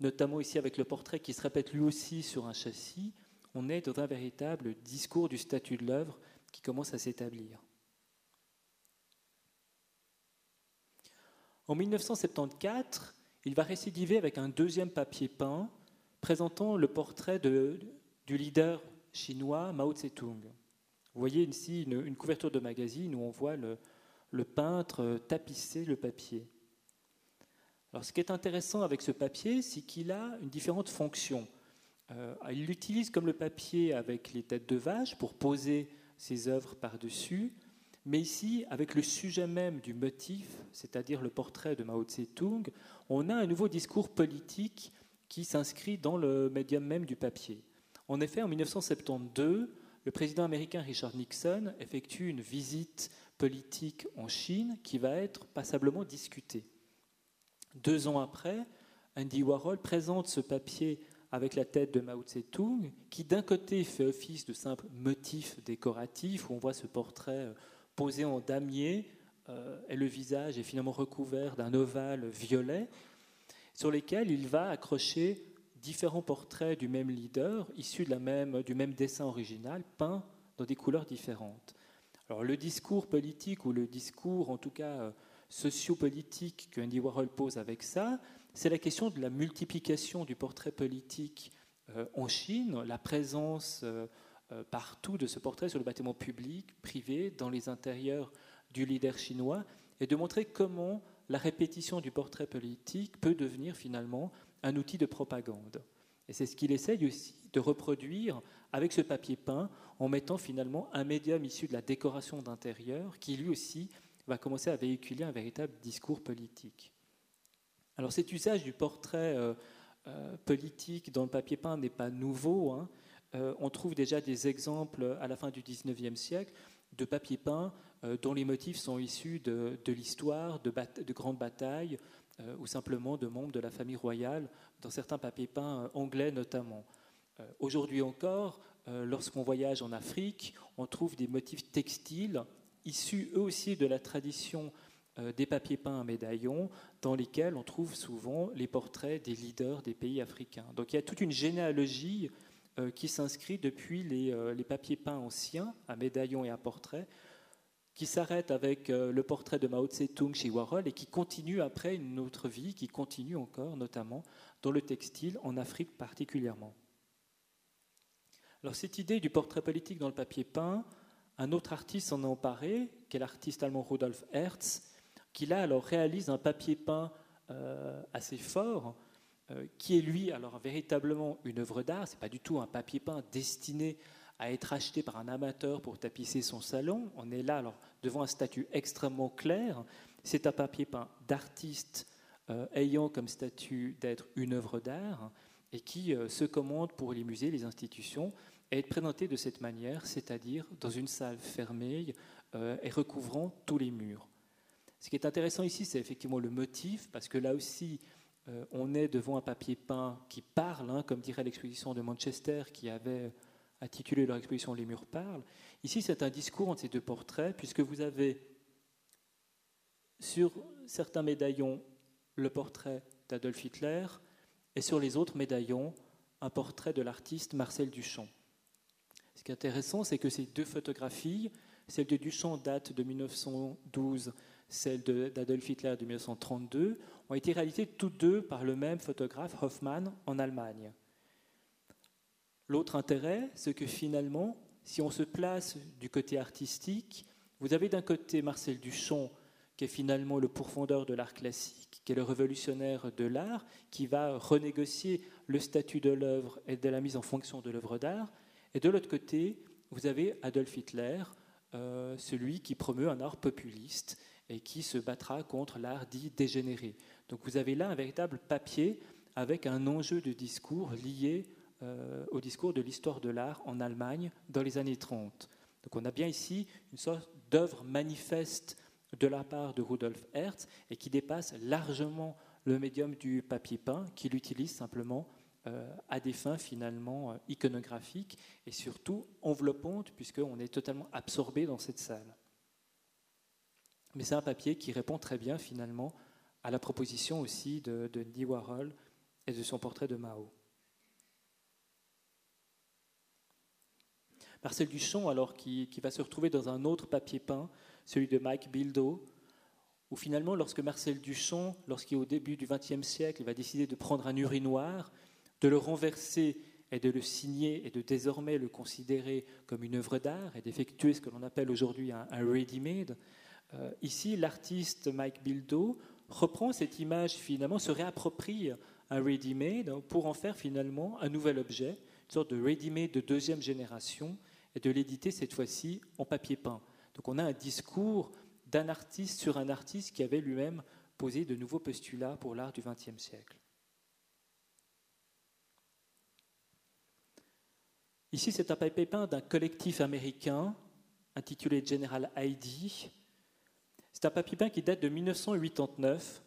notamment ici avec le portrait qui se répète lui aussi sur un châssis, on est dans un véritable discours du statut de l'œuvre qui commence à s'établir. En 1974, il va récidiver avec un deuxième papier peint présentant le portrait du leader chinois Mao Tse-tung. Vous voyez ici une, couverture de magazine où on voit le, peintre tapisser le papier. Alors, ce qui est intéressant avec ce papier, c'est qu'il a une différente fonction. Euh, il l'utilise comme le papier avec les têtes de vache pour poser ses œuvres par-dessus, mais ici, avec le sujet même du motif, c'est-à-dire le portrait de Mao Tse-tung, on a un nouveau discours politique qui s'inscrit dans le médium même du papier. En effet, en 1972, le président américain Richard Nixon effectue une visite politique en Chine qui va être passablement discutée. Deux ans après, Andy Warhol présente ce papier avec la tête de Mao Tse-tung, qui d'un côté fait office de simple motif décoratif, où on voit ce portrait euh, posé en damier, euh, et le visage est finalement recouvert d'un ovale violet, sur lesquels il va accrocher différents portraits du même leader, issus de la même, du même dessin original, peints dans des couleurs différentes. Alors le discours politique, ou le discours en tout cas euh, sociopolitique que Andy Warhol pose avec ça, c'est la question de la multiplication du portrait politique euh, en Chine, la présence euh, partout de ce portrait sur le bâtiment public, privé, dans les intérieurs du leader chinois, et de montrer comment la répétition du portrait politique peut devenir finalement un outil de propagande. Et c'est ce qu'il essaye aussi de reproduire avec ce papier peint en mettant finalement un médium issu de la décoration d'intérieur qui lui aussi va commencer à véhiculer un véritable discours politique. Alors cet usage du portrait euh, euh, politique dans le papier peint n'est pas nouveau. Hein. Euh, on trouve déjà des exemples à la fin du XIXe siècle de papier peint dont les motifs sont issus de, l'histoire, de, de, grandes batailles ou simplement de membres de la famille royale, dans certains papiers peints anglais notamment. Aujourd'hui encore, lorsqu'on voyage en Afrique, on trouve des motifs textiles issus eux aussi de la tradition euh, des papiers peints à médaillons dans lesquels on trouve souvent les portraits des leaders des pays africains. Donc il y a toute une généalogie euh, qui s'inscrit depuis euh, les, papiers peints anciens à médaillons et à portraits qui s'arrête avec le portrait de Mao Tse-tung chez Warhol et qui continue après une autre vie, qui continue encore notamment dans le textile, en Afrique particulièrement. Alors cette idée du portrait politique dans le papier peint, un autre artiste s'en est emparé, qui est l'artiste allemand Rudolf Hertz, qui là alors réalise un papier peint euh, assez fort, euh, qui est lui alors véritablement une œuvre d'art. C'est pas du tout un papier peint destiné à être acheté par un amateur pour tapisser son salon. On est là alors devant un statut extrêmement clair. C'est un papier peint d'artiste euh, ayant comme statut d'être une œuvre d'art et qui se commande pour les musées, les institutions, et être présenté de cette manière, c'est-à-dire dans une salle fermée et recouvrant tous les murs. Ce qui est intéressant ici, c'est effectivement le motif, parce que là aussi, euh, on est devant un papier peint qui parle, hein, comme dirait l'exposition de Manchester, qui avait intitulé leur exposition Les murs parlent. Ici, c'est un discours entre ces deux portraits, puisque vous avez sur certains médaillons le portrait d'Adolf Hitler, et sur les autres médaillons, un portrait de l'artiste Marcel Duchamp. Ce qui est intéressant, c'est que ces deux photographies, celle de Duchamp date de 1912 celle d'Adolf Hitler de 1932, ont été réalisées toutes deux par le même photographe Hoffmann en Allemagne. L'autre intérêt, c'est que finalement, si on se place du côté artistique, vous avez d'un côté Marcel Duchamp, qui est finalement le pourfondeur de l'art classique, qui est le révolutionnaire de l'art, qui va renégocier le statut de l'œuvre et de la mise en fonction de l'œuvre d'art. Et de l'autre côté, vous avez Adolf Hitler, euh, celui qui promeut un art populiste et qui se battra contre l'art dit dégénéré. Donc vous avez là un véritable papier avec un enjeu de discours lié euh, au discours de l'histoire de l'art en Allemagne dans les années 30. Donc on a bien ici une sorte d'œuvre manifeste de la part de Rudolf Hertz et qui dépasse largement le médium du papier peint, qu'il utilise simplement euh, à des fins finalement euh, iconographiques et surtout enveloppantes, puisqu'on est totalement absorbé dans cette salle. Mais c'est un papier qui répond très bien finalement à la proposition aussi de, de Warhol et de son portrait de Mao. Marcel Duchamp, alors, qui, va se retrouver dans un autre papier peint, celui de Mike Bildo, où finalement, lorsque Marcel Duchamp, lorsqu'il au début du XXe siècle, va décider de prendre un urinoir, de le renverser et de le signer et de désormais le considérer comme une œuvre d'art et d'effectuer ce que l'on appelle aujourd'hui un, ready-made, euh, ici, l'artiste Mike Bildo reprend cette image, finalement, se réapproprie un ready-made pour en faire finalement un nouvel objet, une sorte de ready-made de deuxième génération, et de l'éditer cette fois-ci en papier peint. Donc on a un discours d'un artiste sur un artiste qui avait lui-même posé de nouveaux postulats pour l'art du XXe siècle. Ici, c'est un papier peint d'un collectif américain intitulé General ID. C'est un papier peint qui date de 1989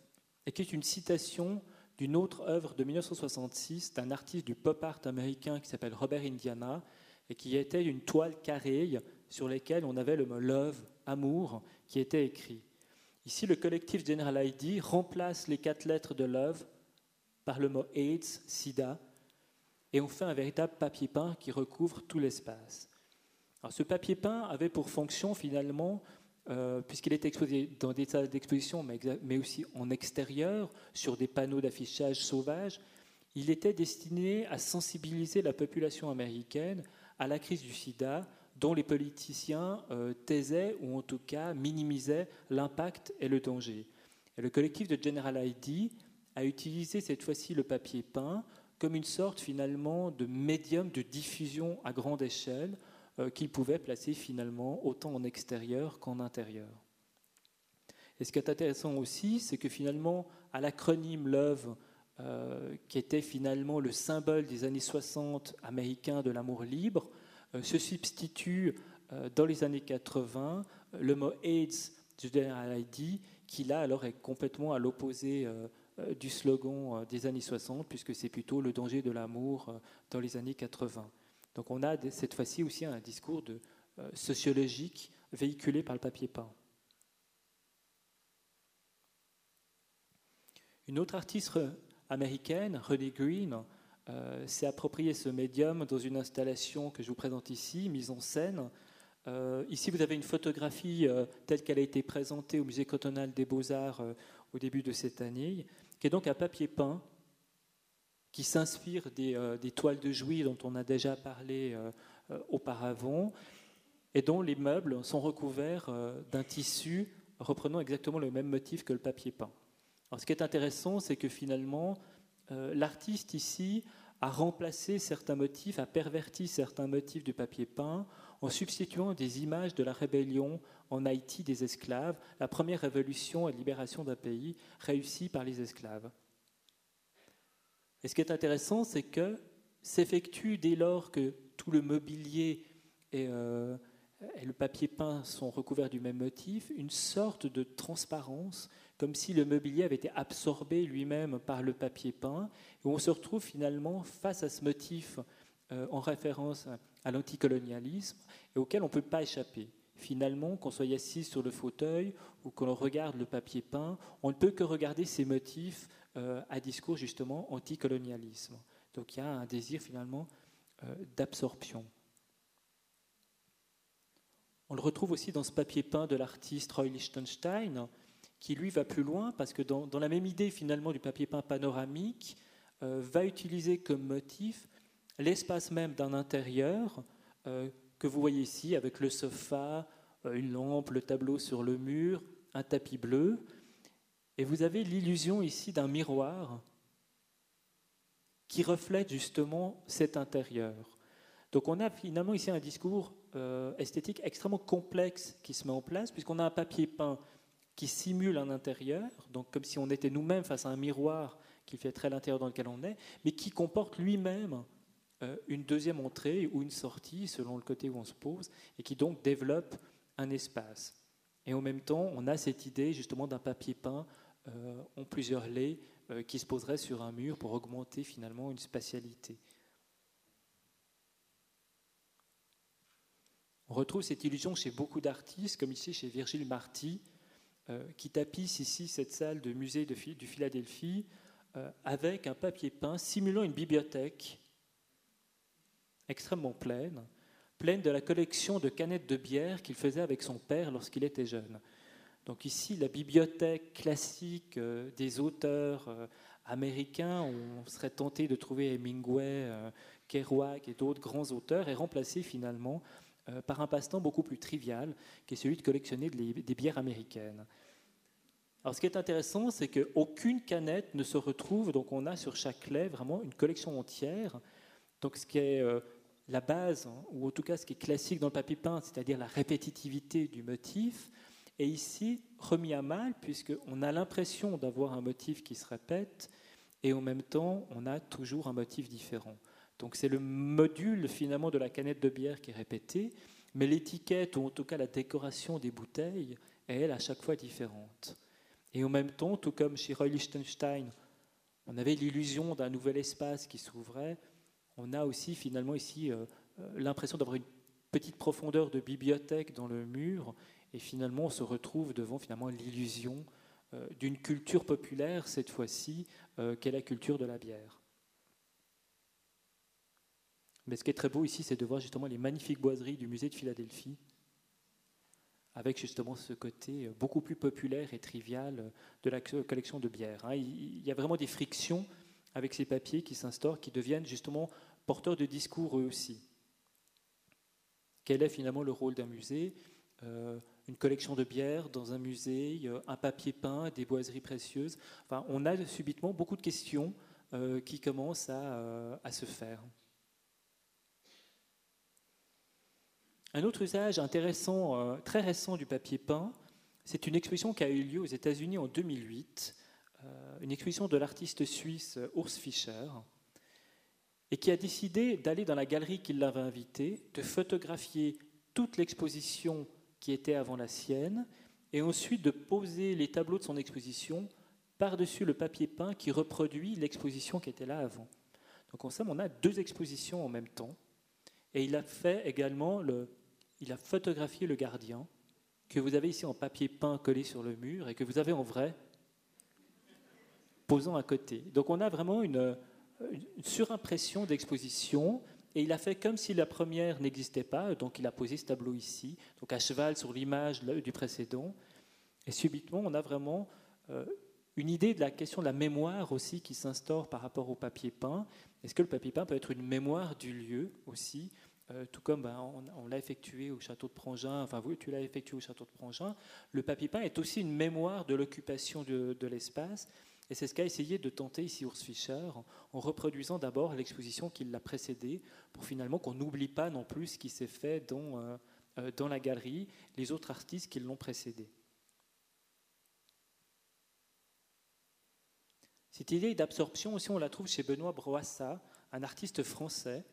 et qui est une citation d'une autre œuvre de 1966 d'un artiste du pop art américain qui s'appelle Robert Indiana et qui était une toile carrée sur laquelle on avait le mot love, amour, qui était écrit. Ici, le collectif General ID remplace les quatre lettres de love par le mot AIDS, sida, et on fait un véritable papier peint qui recouvre tout l'espace. Ce papier peint avait pour fonction finalement, euh, puisqu'il était exposé dans des salles d'exposition, mais aussi en extérieur, sur des panneaux d'affichage sauvages, il était destiné à sensibiliser la population américaine à la crise du sida dont les politiciens euh, taisaient ou en tout cas minimisaient l'impact et le danger. Le collectif de General ID a utilisé cette fois-ci le papier peint comme une sorte finalement de médium de diffusion à grande échelle euh, qu'il pouvait placer finalement autant en extérieur qu'en intérieur. Et ce qui est intéressant aussi, c'est que finalement, à l'acronyme Love, euh, qui était finalement le symbole des années 60 américains de l'amour libre, euh, se substitue euh, dans les années 80 le mot AIDS du General ID, qui là alors est complètement à l'opposé du slogan des années 60, puisque c'est plutôt le danger de l'amour dans les années 80. Donc on a cette fois-ci aussi un discours de, sociologique véhiculé par le papier peint. Une autre artiste américaine, Renée Green, euh, s'est approprié ce médium dans une installation que je vous présente ici, mise en scène. Euh, ici, vous avez une photographie euh, telle qu'elle a été présentée au Musée cantonal des Beaux-Arts au début de cette année, qui est donc un papier peint qui s'inspire des, des, toiles de Jouy dont on a déjà parlé auparavant, et dont les meubles sont recouverts d'un tissu reprenant exactement le même motif que le papier peint ce qui est intéressant, c'est que finalement, euh, l'artiste ici a remplacé certains motifs, a perverti certains motifs du papier peint en substituant des images de la rébellion en Haïti des esclaves, la première révolution et libération d'un pays réussie par les esclaves. Et ce qui est intéressant, c'est que s'effectue dès lors que tout le mobilier et, euh, et le papier peint sont recouverts du même motif, une sorte de transparence, comme si le mobilier avait été absorbé lui-même par le papier peint, et on se retrouve finalement face à ce motif euh, en référence à l'anticolonialisme, et auquel on ne peut pas échapper. Finalement, qu'on soit assis sur le fauteuil ou qu'on regarde le papier peint, on ne peut que regarder ces motifs euh, à discours justement anticolonialisme. Donc il y a un désir finalement euh, d'absorption. On le retrouve aussi dans ce papier peint de l'artiste Roy Lichtenstein, qui lui va plus loin parce que dans, la même idée finalement du papier peint panoramique, euh, va utiliser comme motif l'espace même d'un intérieur euh, que vous voyez ici avec le sofa, euh, une lampe, le tableau sur le mur, un tapis bleu. Et vous avez l'illusion ici d'un miroir qui reflète justement cet intérieur. Donc on a finalement ici un discours esthétique extrêmement complexe qui se met en place, puisqu'on a un papier peint qui simule un intérieur, donc comme si on était nous-mêmes face à un miroir qui fait très l'intérieur dans lequel on est, mais qui comporte lui-même euh, une deuxième entrée ou une sortie selon le côté où on se pose et qui donc développe un espace. Et en même temps, on a cette idée justement d'un papier peint euh, en plusieurs laits euh, qui se poserait sur un mur pour augmenter finalement une spatialité. On retrouve cette illusion chez beaucoup d'artistes, comme ici chez Virgile Marty, euh, qui tapisse ici cette salle de musée de, du Philadelphie avec un papier peint simulant une bibliothèque extrêmement pleine, pleine de la collection de canettes de bière qu'il faisait avec son père lorsqu'il était jeune. Donc ici, la bibliothèque classique euh, des auteurs euh, américains, on serait tenté de trouver Hemingway, euh, Kerouac et d'autres grands auteurs, est remplacée finalement par un passe-temps beaucoup plus trivial, qui est celui de collectionner des bières américaines. Alors ce qui est intéressant, c'est qu'aucune canette ne se retrouve, donc on a sur chaque lait vraiment une collection entière. Donc ce qui est la base, hein, ou en tout cas ce qui est classique dans le papier peint, c'est-à-dire la répétitivité du motif, est ici remis à mal, puisqu'on a l'impression d'avoir un motif qui se répète, et en même temps, on a toujours un motif différent. Donc c'est le module finalement de la canette de bière qui est répété, mais l'étiquette, ou en tout cas la décoration des bouteilles, est elle à chaque fois différente. Et en même temps, tout comme chez Roy Lichtenstein, on avait l'illusion d'un nouvel espace qui s'ouvrait, on a aussi finalement ici euh, euh, l'impression d'avoir une petite profondeur de bibliothèque dans le mur et finalement, on se retrouve devant finalement l'illusion euh, d'une culture populaire, cette fois-ci, qu'est la culture de la bière. Mais ce qui est très beau ici, c'est de voir justement les magnifiques boiseries du musée de Philadelphie, avec justement ce côté euh, beaucoup plus populaire et trivial de la collection de bière. Hein. Il y a vraiment des frictions avec ces papiers qui s'instaurent, qui deviennent justement porteurs de discours eux aussi. Quel est finalement le rôle d'un musée? Une collection de bières dans un musée, un papier peint, des boiseries précieuses? Enfin, on a subitement beaucoup de questions euh, qui commencent euh, à, se faire. Un autre usage intéressant, euh, très récent du papier peint, c'est une exposition qui a eu lieu aux États-Unis en 2008, une exposition de l'artiste suisse Urs Fischer, et qui a décidé d'aller dans la galerie qui l'avait invité, de photographier toute l'exposition qui était avant la sienne, et ensuite de poser les tableaux de son exposition par-dessus le papier peint qui reproduit l'exposition qui était là avant. Donc en somme, on a deux expositions en même temps. Et il a fait également, le, il a photographié le gardien, que vous avez ici en papier peint collé sur le mur et que vous avez en vrai posant à côté. Donc on a vraiment une, une surimpression d'exposition et il a fait comme si la première n'existait pas, donc il a posé ce tableau ici, donc à cheval sur l'image du précédent. Et subitement, on a vraiment euh, une idée de la question de la mémoire aussi qui s'instaure par rapport au papier peint. Est-ce que le papier peint peut être une mémoire du lieu aussi? Euh, tout comme ben, on, l'a effectué au château de Prangin, enfin vous, tu l'as effectué au château de Prangin, le papier peint est aussi une mémoire de l'occupation de, de l'espace et c'est ce qu'a essayé de tenter ici Urs Fischer en reproduisant d'abord l'exposition qui l'a précédée pour finalement qu'on n'oublie pas non plus ce qui s'est fait dans, euh, euh, dans la galerie, les autres artistes qui l'ont précédé. Cette idée d'absorption aussi, on la trouve chez Benoît Broassa, un artiste français,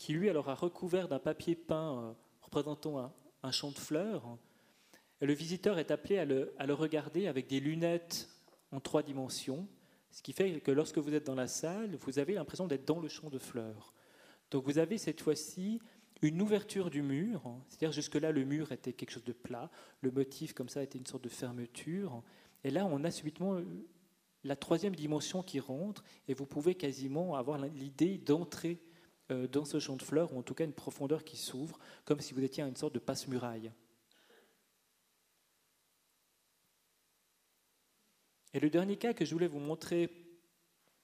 qui lui alors a recouvert d'un papier peint euh, représentant un, champ de fleurs. Et le visiteur est appelé à le, à le regarder avec des lunettes en trois dimensions, ce qui fait que lorsque vous êtes dans la salle, vous avez l'impression d'être dans le champ de fleurs. Donc vous avez cette fois-ci une ouverture du mur, c'est-à-dire jusque-là le mur était quelque chose de plat, le motif comme ça était une sorte de fermeture, et là on a subitement euh, la troisième dimension qui rentre, et vous pouvez quasiment avoir l'idée d'entrer euh, dans ce champ de fleurs, ou en tout cas une profondeur qui s'ouvre, comme si vous étiez à une sorte de passe-muraille. Et le dernier cas que je voulais vous montrer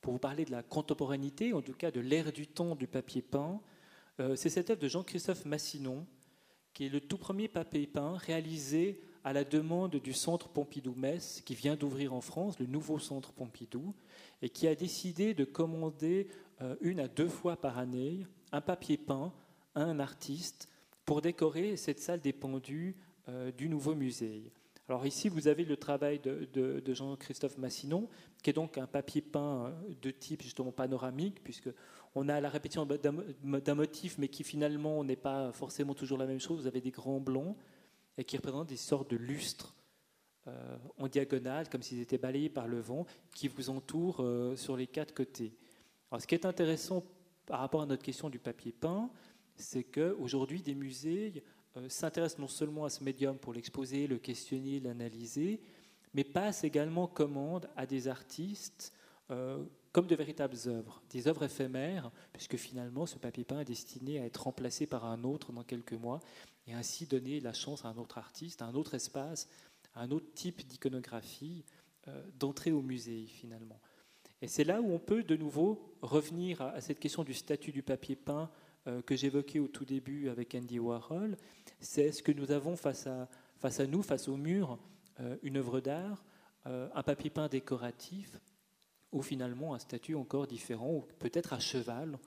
pour vous parler de la contemporanéité, en tout cas de l'ère du temps du papier peint, euh, c'est cette œuvre de Jean-Christophe Massinon, qui est le tout premier papier peint réalisé à la demande du Centre Pompidou-Metz, qui vient d'ouvrir en France, le nouveau Centre Pompidou, et qui a décidé de commander une à deux fois par année un papier peint à un artiste pour décorer cette salle des pendus euh, du nouveau musée. Alors ici, vous avez le travail de, Jean-Christophe Massinon, qui est donc un papier peint de type justement panoramique, puisque on a la répétition d'un motif, mais qui finalement n'est pas forcément toujours la même chose. Vous avez des grands blancs et qui représentent des sortes de lustres euh, en diagonale, comme s'ils étaient balayés par le vent, qui vous entourent euh, sur les quatre côtés. Alors, ce qui est intéressant par rapport à notre question du papier peint, c'est qu'aujourd'hui, des musées euh, s'intéressent non seulement à ce médium pour l'exposer, le questionner, l'analyser, mais passent également commande à des artistes comme de véritables œuvres, des œuvres éphémères, puisque finalement ce papier peint est destiné à être remplacé par un autre dans quelques mois, et ainsi donner la chance à un autre artiste, à un autre espace, un autre type d'iconographie euh, d'entrer au musée finalement. C'est là où on peut de nouveau revenir à, cette question du statut du papier peint euh, que j'évoquais au tout début avec Andy Warhol. C'est ce que nous avons face à, nous, face au mur, euh, une œuvre d'art, un papier peint décoratif, ou finalement un statut encore différent, ou peut-être à cheval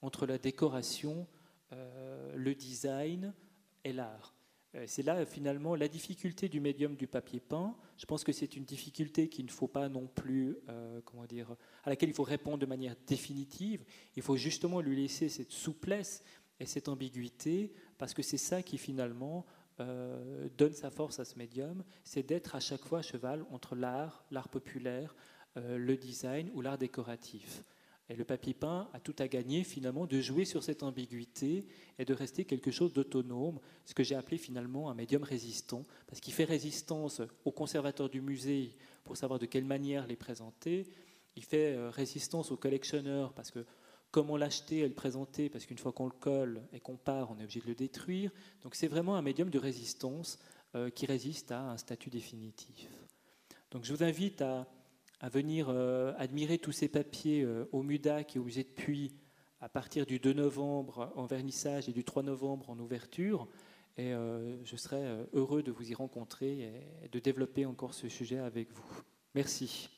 entre la décoration, le design et l'art. Euh, c'est là finalement la difficulté du médium du papier peint. Je pense que c'est une difficulté qu'il ne faut pas non plus, euh, comment dire, à laquelle il faut répondre de manière définitive. Il faut justement lui laisser cette souplesse et cette ambiguïté, parce que c'est ça qui finalement euh, donne sa force à ce médium, c'est d'être à chaque fois à cheval entre l'art, l'art populaire, le design ou l'art décoratif. Et le papier peint a tout à gagner finalement de jouer sur cette ambiguïté et de rester quelque chose d'autonome, ce que j'ai appelé finalement un médium résistant, parce qu'il fait résistance au conservateur du musée pour savoir de quelle manière les présenter, il fait euh, résistance au collectionneur parce que comment l'acheter et le présenter, parce qu'une fois qu'on le colle et qu'on part, on est obligé de le détruire. Donc c'est vraiment un médium de résistance euh, qui résiste à un statut définitif. Donc je vous invite à à venir euh, admirer tous ces papiers euh, au MUDAC et au musée de Puy à partir du 2 novembre en vernissage et du 3 novembre en ouverture. Et euh, je serai heureux de vous y rencontrer et de développer encore ce sujet avec vous. Merci.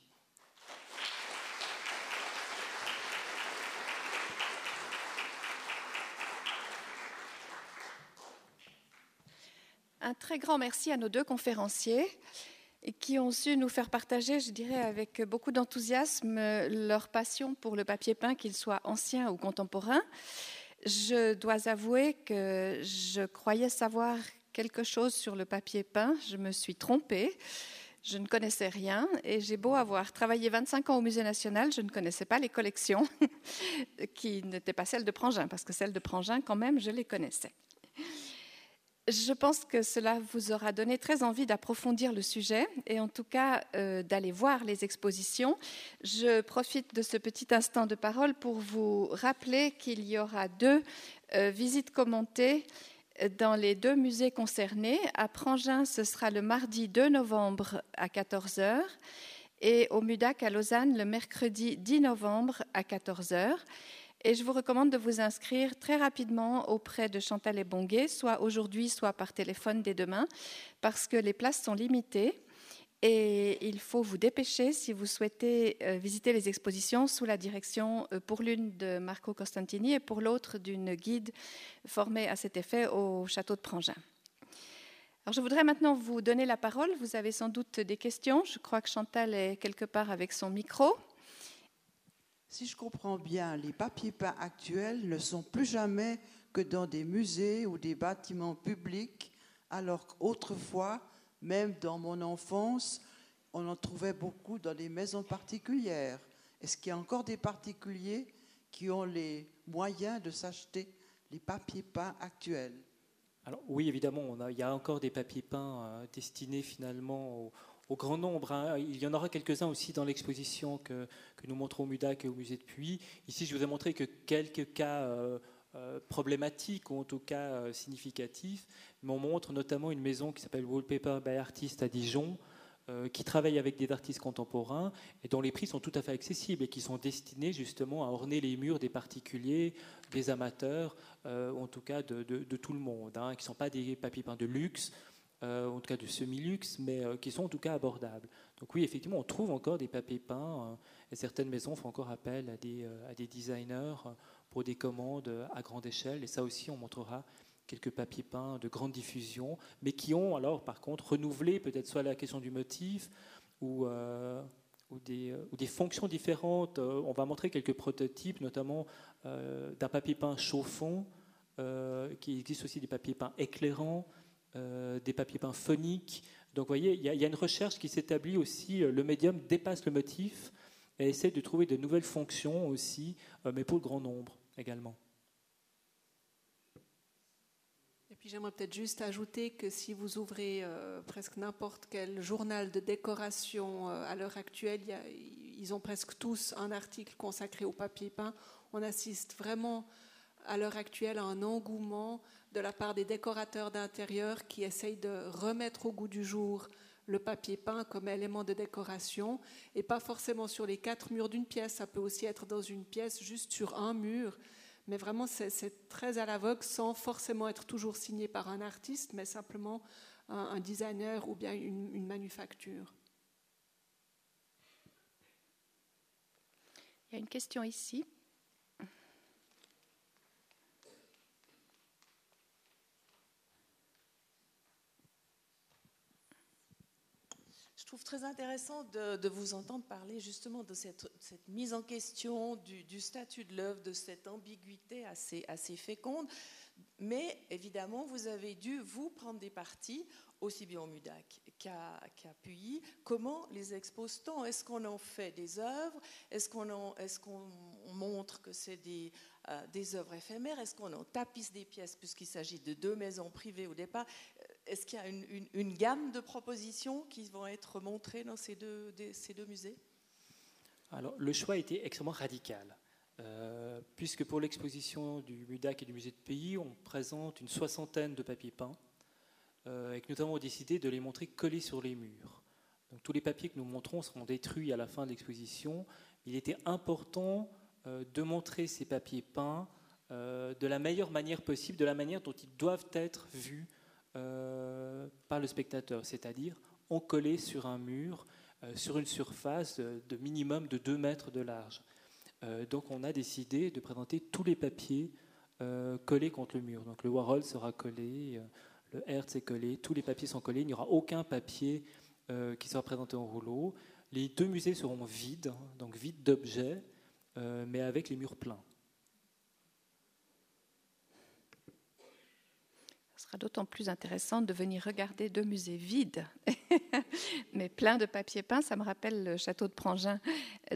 Un très grand merci à nos deux conférenciers et qui ont su nous faire partager, je dirais, avec beaucoup d'enthousiasme, leur passion pour le papier peint, qu'il soit ancien ou contemporain. Je dois avouer que je croyais savoir quelque chose sur le papier peint. Je me suis trompée. Je ne connaissais rien et j'ai beau avoir travaillé 25 ans au Musée national, je ne connaissais pas les collections qui n'étaient pas celles de Prangin, parce que celles de Prangin, quand même, je les connaissais. Je pense que cela vous aura donné très envie d'approfondir le sujet et en tout cas euh, d'aller voir les expositions. Je profite de ce petit instant de parole pour vous rappeler qu'il y aura deux euh, visites commentées euh, dans les deux musées concernés. À Prangin, ce sera le mardi 2 novembre à 14h et au MUDAC à Lausanne le mercredi 10 novembre à 14h. Et je vous recommande de vous inscrire très rapidement auprès de Chantal et Bonguet, soit aujourd'hui, soit par téléphone dès demain, parce que les places sont limitées. Et il faut vous dépêcher si vous souhaitez euh, visiter les expositions sous la direction euh, pour l'une de Marco Costantini et pour l'autre d'une guide formée à cet effet au château de Prangin. Alors je voudrais maintenant vous donner la parole. Vous avez sans doute des questions. Je crois que Chantal est quelque part avec son micro. Si je comprends bien, les papiers peints actuels ne sont plus jamais que dans des musées ou des bâtiments publics, alors qu'autrefois, même dans mon enfance, on en trouvait beaucoup dans des maisons particulières. Est-ce qu'il y a encore des particuliers qui ont les moyens de s'acheter les papiers peints actuels? Alors oui, évidemment, il y a encore des papiers peints euh, destinés finalement aux, au grand nombre. Hein. Il y en aura quelques-uns aussi dans l'exposition que, nous montrons au MUDAC et au musée de Puy. Ici, je vous ai montré que quelques cas euh, euh, problématiques, ou en tout cas euh, significatifs, on montre notamment une maison qui s'appelle Wallpaper by Artist à Dijon, qui travaille avec des artistes contemporains et dont les prix sont tout à fait accessibles et qui sont destinés justement à orner les murs des particuliers, des amateurs, en tout cas de, tout le monde, hein, qui ne sont pas des papiers peints de luxe, euh, en tout cas de semi-luxe, mais euh, qui sont en tout cas abordables. Donc oui, effectivement, on trouve encore des papiers peints, euh, et certaines maisons font encore appel à des, designers pour des commandes à grande échelle, et ça aussi, on montrera quelques papiers peints de grande diffusion, mais qui ont alors par contre renouvelé peut-être soit la question du motif ou, des, fonctions différentes. on va montrer quelques prototypes, notamment d'un papier peint chauffant, qui existe aussi des papiers peints éclairants, des papiers peints phoniques. Donc vous voyez, il y, a une recherche qui s'établit aussi, le médium dépasse le motif et essaie de trouver de nouvelles fonctions aussi, mais pour le grand nombre également. Et puis j'aimerais peut-être juste ajouter que si vous ouvrez euh, presque n'importe quel journal de décoration euh, à l'heure actuelle, ils ont presque tous un article consacré au papier peint. On assiste vraiment à l'heure actuelle à un engouement de la part des décorateurs d'intérieur qui essayent de remettre au goût du jour le papier peint comme élément de décoration et pas forcément sur les quatre murs d'une pièce. Ça peut aussi être dans une pièce juste sur un mur. Mais vraiment, c'est très à la vogue sans forcément être toujours signé par un artiste, mais simplement un, designer ou bien une manufacture. Il y a une question ici. Trouve très intéressant de, vous entendre parler justement de cette, mise en question du, statut de l'œuvre, de cette ambiguïté assez, assez féconde. Mais évidemment, vous avez dû, vous, prendre des parties, aussi bien au MUDAC qu'à Puyi. Comment les expose-t-on Est-ce qu'on en fait des œuvres? Est-ce qu'on est qu'on montre que c'est euh, des œuvres éphémères? Est-ce qu'on en tapisse des pièces puisqu'il s'agit de deux maisons privées au départ? Est-ce qu'il y a une, gamme de propositions qui vont être montrées dans ces deux, musées? Alors, le choix a été extrêmement radical. Euh, puisque pour l'exposition du MUDAC et du musée de pays, on présente une soixantaine de papiers peints, euh, et que nous avons décidé de les montrer collés sur les murs. Donc, tous les papiers que nous montrons seront détruits à la fin de l'exposition. Il était important euh, de montrer ces papiers peints de la meilleure manière possible, de la manière dont ils doivent être vus euh, par le spectateur, c'est-à-dire encollé sur un mur, euh, sur une surface de minimum de 2 mètres de large. Euh, donc on a décidé de présenter tous les papiers collés contre le mur. Donc le Warhol sera collé, le Hertz est collé, tous les papiers sont collés, il n'y aura aucun papier qui sera présenté en rouleau. Les deux musées seront vides, donc vides d'objets, mais avec les murs pleins. D'autant plus intéressant de venir regarder deux musées vides, mais pleins de papier peint. Ça me rappelle le château de Prangin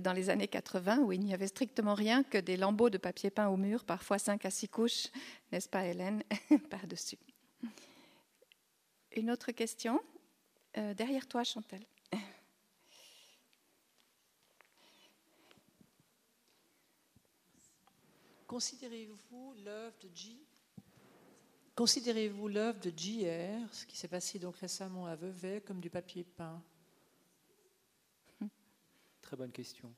dans les années 80, où il n'y avait strictement rien que des lambeaux de papier peint au mur, parfois cinq à six couches, n'est-ce pas Hélène, par-dessus. Une autre question euh, Derrière toi, Chantal. Considérez-vous l'œuvre de G Considérez-vous l'œuvre de JR, ce qui s'est passé donc récemment à Vevey, comme du papier peint? Très bonne question.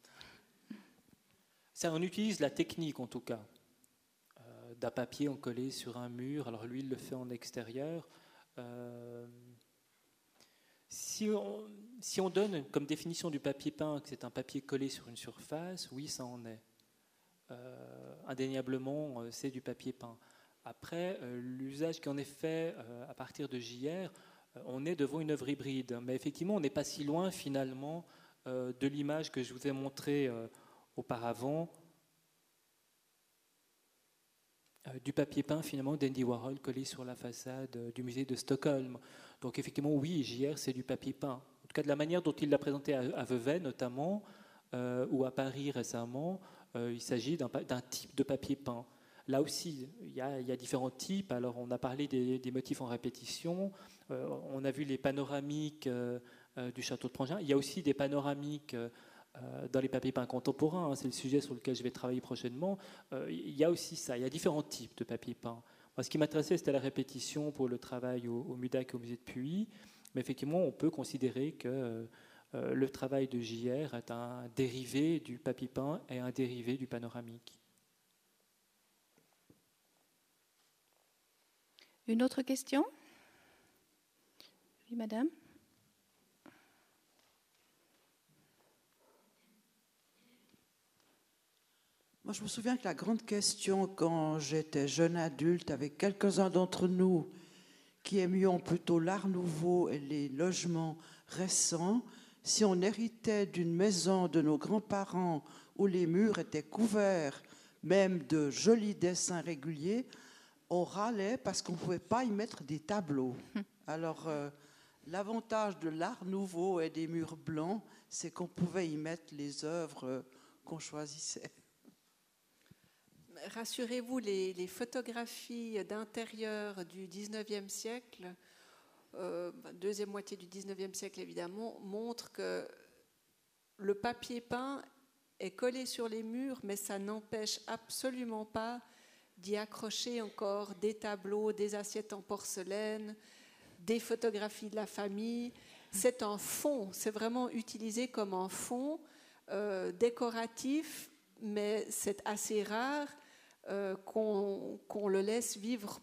Ça, on utilise la technique en tout cas, euh, d'un papier encollé sur un mur. Alors lui, il le fait en extérieur. Euh, si, on, si, on, donne comme définition du papier peint que c'est un papier collé sur une surface, oui, ça en est. Euh, indéniablement, c'est du papier peint. Après, euh, l'usage qui en est fait euh, à partir de JR, euh, on est devant une œuvre hybride. Mais effectivement, on n'est pas si loin finalement de l'image que je vous ai montrée auparavant du papier peint finalement d'Andy Warhol collé sur la façade du musée de Stockholm. Donc effectivement, oui, JR, c'est du papier peint. En tout cas, de la manière dont il l'a présenté à, Vevey notamment, ou à Paris récemment, il s'agit d'un type de papier peint. Là aussi, il y, a, différents types. Alors, on a parlé des, motifs en répétition. Euh, on a vu les panoramiques euh, euh, du château de Prangin. Il y a aussi des panoramiques dans les papiers peints contemporains. Hein. C'est le sujet sur lequel je vais travailler prochainement. il y a aussi ça. Il y a différents types de papiers peints. Ce qui m'intéressait, c'était la répétition pour le travail au, au, MUDAC et au musée de Puy. Mais effectivement, on peut considérer que le travail de JR est un dérivé du papier peint et un dérivé du panoramique. Une autre question? Oui, madame. Moi, je me souviens que la grande question, quand j'étais jeune adulte, avec quelques-uns d'entre nous qui aimions plutôt l'art nouveau et les logements récents, si on héritait d'une maison de nos grands-parents où les murs étaient couverts même de jolis dessins réguliers, on râlait parce qu'on ne pouvait pas y mettre des tableaux. Alors, euh, l'avantage de l'art nouveau et des murs blancs, c'est qu'on pouvait y mettre les œuvres euh, qu'on choisissait. Rassurez-vous, les, photographies d'intérieur du 19e siècle, euh, deuxième moitié du 19e siècle évidemment, montrent que le papier peint est collé sur les murs, mais ça n'empêche absolument pas d'y accrocher encore des tableaux, des assiettes en porcelaine, des photographies de la famille. C'est un fond, c'est vraiment utilisé comme un fond euh, décoratif, mais c'est assez rare euh, qu'on le laisse vivre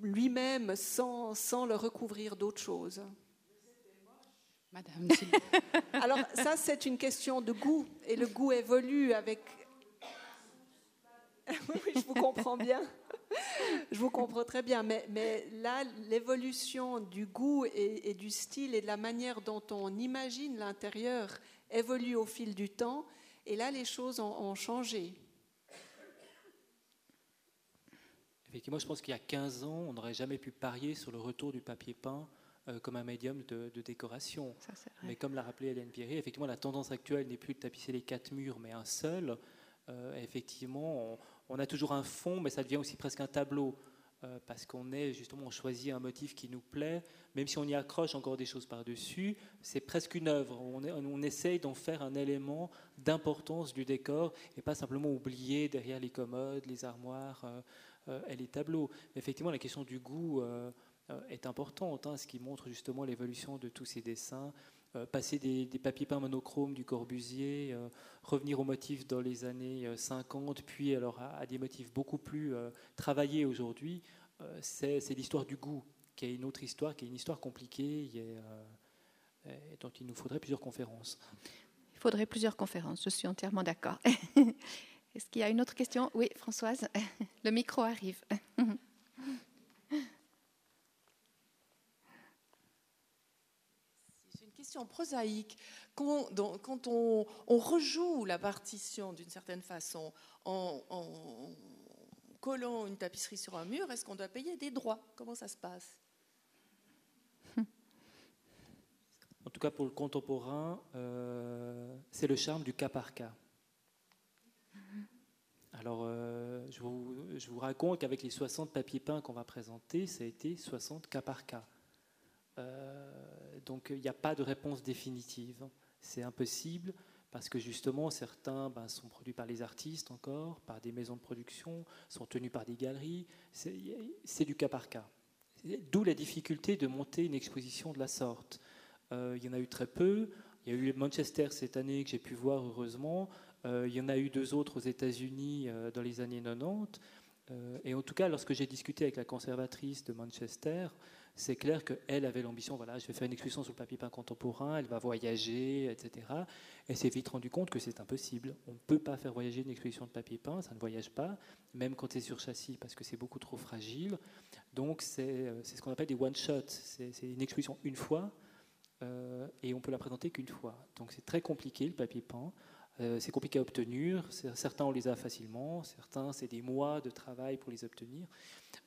lui-même sans, sans le recouvrir d'autre chose. Madame. Alors ça, c'est une question de goût, et le goût évolue avec... oui, je vous comprends bien. Je vous comprends très bien, mais, mais là, l'évolution du goût et, et, du style et de la manière dont on imagine l'intérieur évolue au fil du temps, et là, les choses ont, ont changé. Effectivement, je pense qu'il y a 15 ans, on n'aurait jamais pu parier sur le retour du papier peint euh, comme un médium de, décoration. mais comme l'a rappelé Hélène Pierry, effectivement, la tendance actuelle n'est plus de tapisser les quatre murs, mais un seul. Euh, effectivement, on, a toujours un fond, mais ça devient aussi presque un tableau. Euh, parce qu'on est justement, on choisit un motif qui nous plaît, même si on y accroche encore des choses par-dessus, c'est presque une œuvre. On, on essaye d'en faire un élément d'importance du décor et pas simplement oublier derrière les commodes, les armoires et les tableaux. effectivement, la question du goût euh, est importante, hein, ce qui montre justement l'évolution de tous ces dessins. Euh, passer des, papiers peints monochromes du Corbusier, euh, revenir aux motifs dans les années 50, puis alors à, des motifs beaucoup plus travaillés aujourd'hui, c'est l'histoire du goût, qui est une autre histoire, qui est une histoire compliquée et, dont il nous faudrait plusieurs conférences. Il faudrait plusieurs conférences, je suis entièrement d'accord. Est-ce qu'il y a une autre question? Oui, Françoise, le micro arrive. prosaïque. Quand, on, rejoue la partition d'une certaine façon en, collant une tapisserie sur un mur, est-ce qu'on doit payer des droits? Comment ça se passe? En tout cas, pour le contemporain, euh, c'est le charme du cas par cas. Alors, euh, je, vous, je, vous, raconte qu'avec les 60 papiers peints qu'on va présenter, ça a été 60 cas par cas. Euh, donc il n'y a pas de réponse définitive. C'est impossible parce que justement certains ben, sont produits par les artistes encore, par des maisons de production, sont tenus par des galeries. C'est du cas par cas. D'où la difficulté de monter une exposition de la sorte. Euh, il y en a eu très peu. Il y a eu Manchester cette année que j'ai pu voir heureusement. Euh, il y en a eu deux autres aux États-Unis dans les années 90. et en tout cas, lorsque j'ai discuté avec la conservatrice de Manchester, c'est clair qu'elle avait l'ambition, voilà, je vais faire une exposition sur le papier peint contemporain, elle va voyager, etc. Elle s'est vite rendu compte que c'est impossible. On ne peut pas faire voyager une exposition de papier peint, ça ne voyage pas, même quand c'est sur châssis, parce que c'est beaucoup trop fragile. Donc c'est euh, ce qu'on appelle des one-shots. C'est une exposition une fois, euh, et on peut la présenter qu'une fois. Donc c'est très compliqué le papier peint. Euh, c'est compliqué à obtenir. Certains, on les a facilement. Certains, c'est des mois de travail pour les obtenir.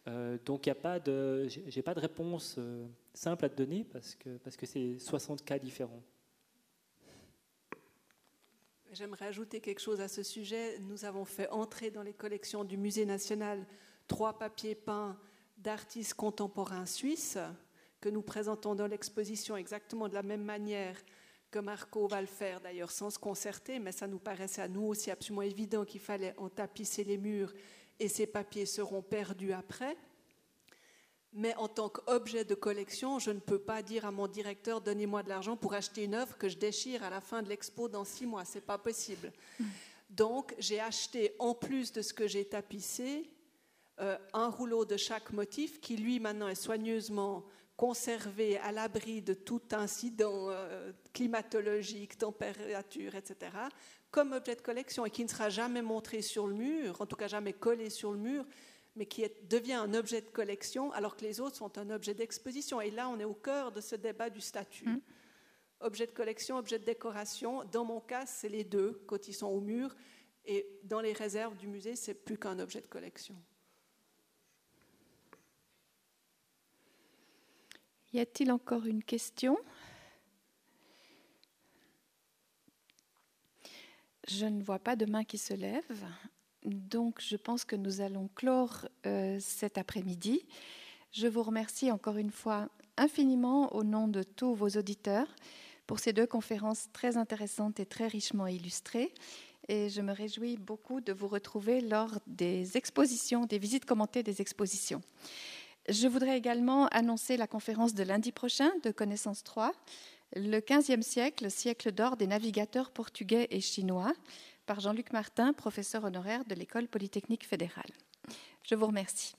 Euh, donc, il a pas de, j'ai pas de réponse euh, simple à te donner parce que parce que c'est 60 cas différents. J'aimerais ajouter quelque chose à ce sujet. Nous avons fait entrer dans les collections du Musée national trois papiers peints d'artistes contemporains suisses que nous présentons dans l'exposition exactement de la même manière que Marco va le faire d'ailleurs sans se concerter, mais ça nous paraissait à nous aussi absolument évident qu'il fallait en tapisser les murs et ces papiers seront perdus après. Mais en tant qu'objet de collection, je ne peux pas dire à mon directeur donnez-moi de l'argent pour acheter une œuvre que je déchire à la fin de l'expo dans six mois. C'est pas possible. Donc j'ai acheté en plus de ce que j'ai tapissé euh, un rouleau de chaque motif qui lui maintenant est soigneusement conservés à l'abri de tout incident euh, climatologique, température, etc., comme objet de collection et qui ne sera jamais montré sur le mur, en tout cas jamais collé sur le mur, mais qui devient un objet de collection alors que les autres sont un objet d'exposition. Et là, on est au cœur de ce débat du statut. Mm. Objet de collection, objet de décoration. Dans mon cas, c'est les deux quand ils sont au mur. Et dans les réserves du musée, c'est plus qu'un objet de collection. Y a-t-il encore une question? Je ne vois pas de main qui se lève. Donc, je pense que nous allons clore euh, cet après-midi. Je vous remercie encore une fois infiniment au nom de tous vos auditeurs pour ces deux conférences très intéressantes et très richement illustrées. Et je me réjouis beaucoup de vous retrouver lors des expositions, des visites commentées des expositions. Je voudrais également annoncer la conférence de lundi prochain de Connaissance 3, le 15e siècle, siècle d'or des navigateurs portugais et chinois, par Jean-Luc Martin, professeur honoraire de l'École polytechnique fédérale. Je vous remercie.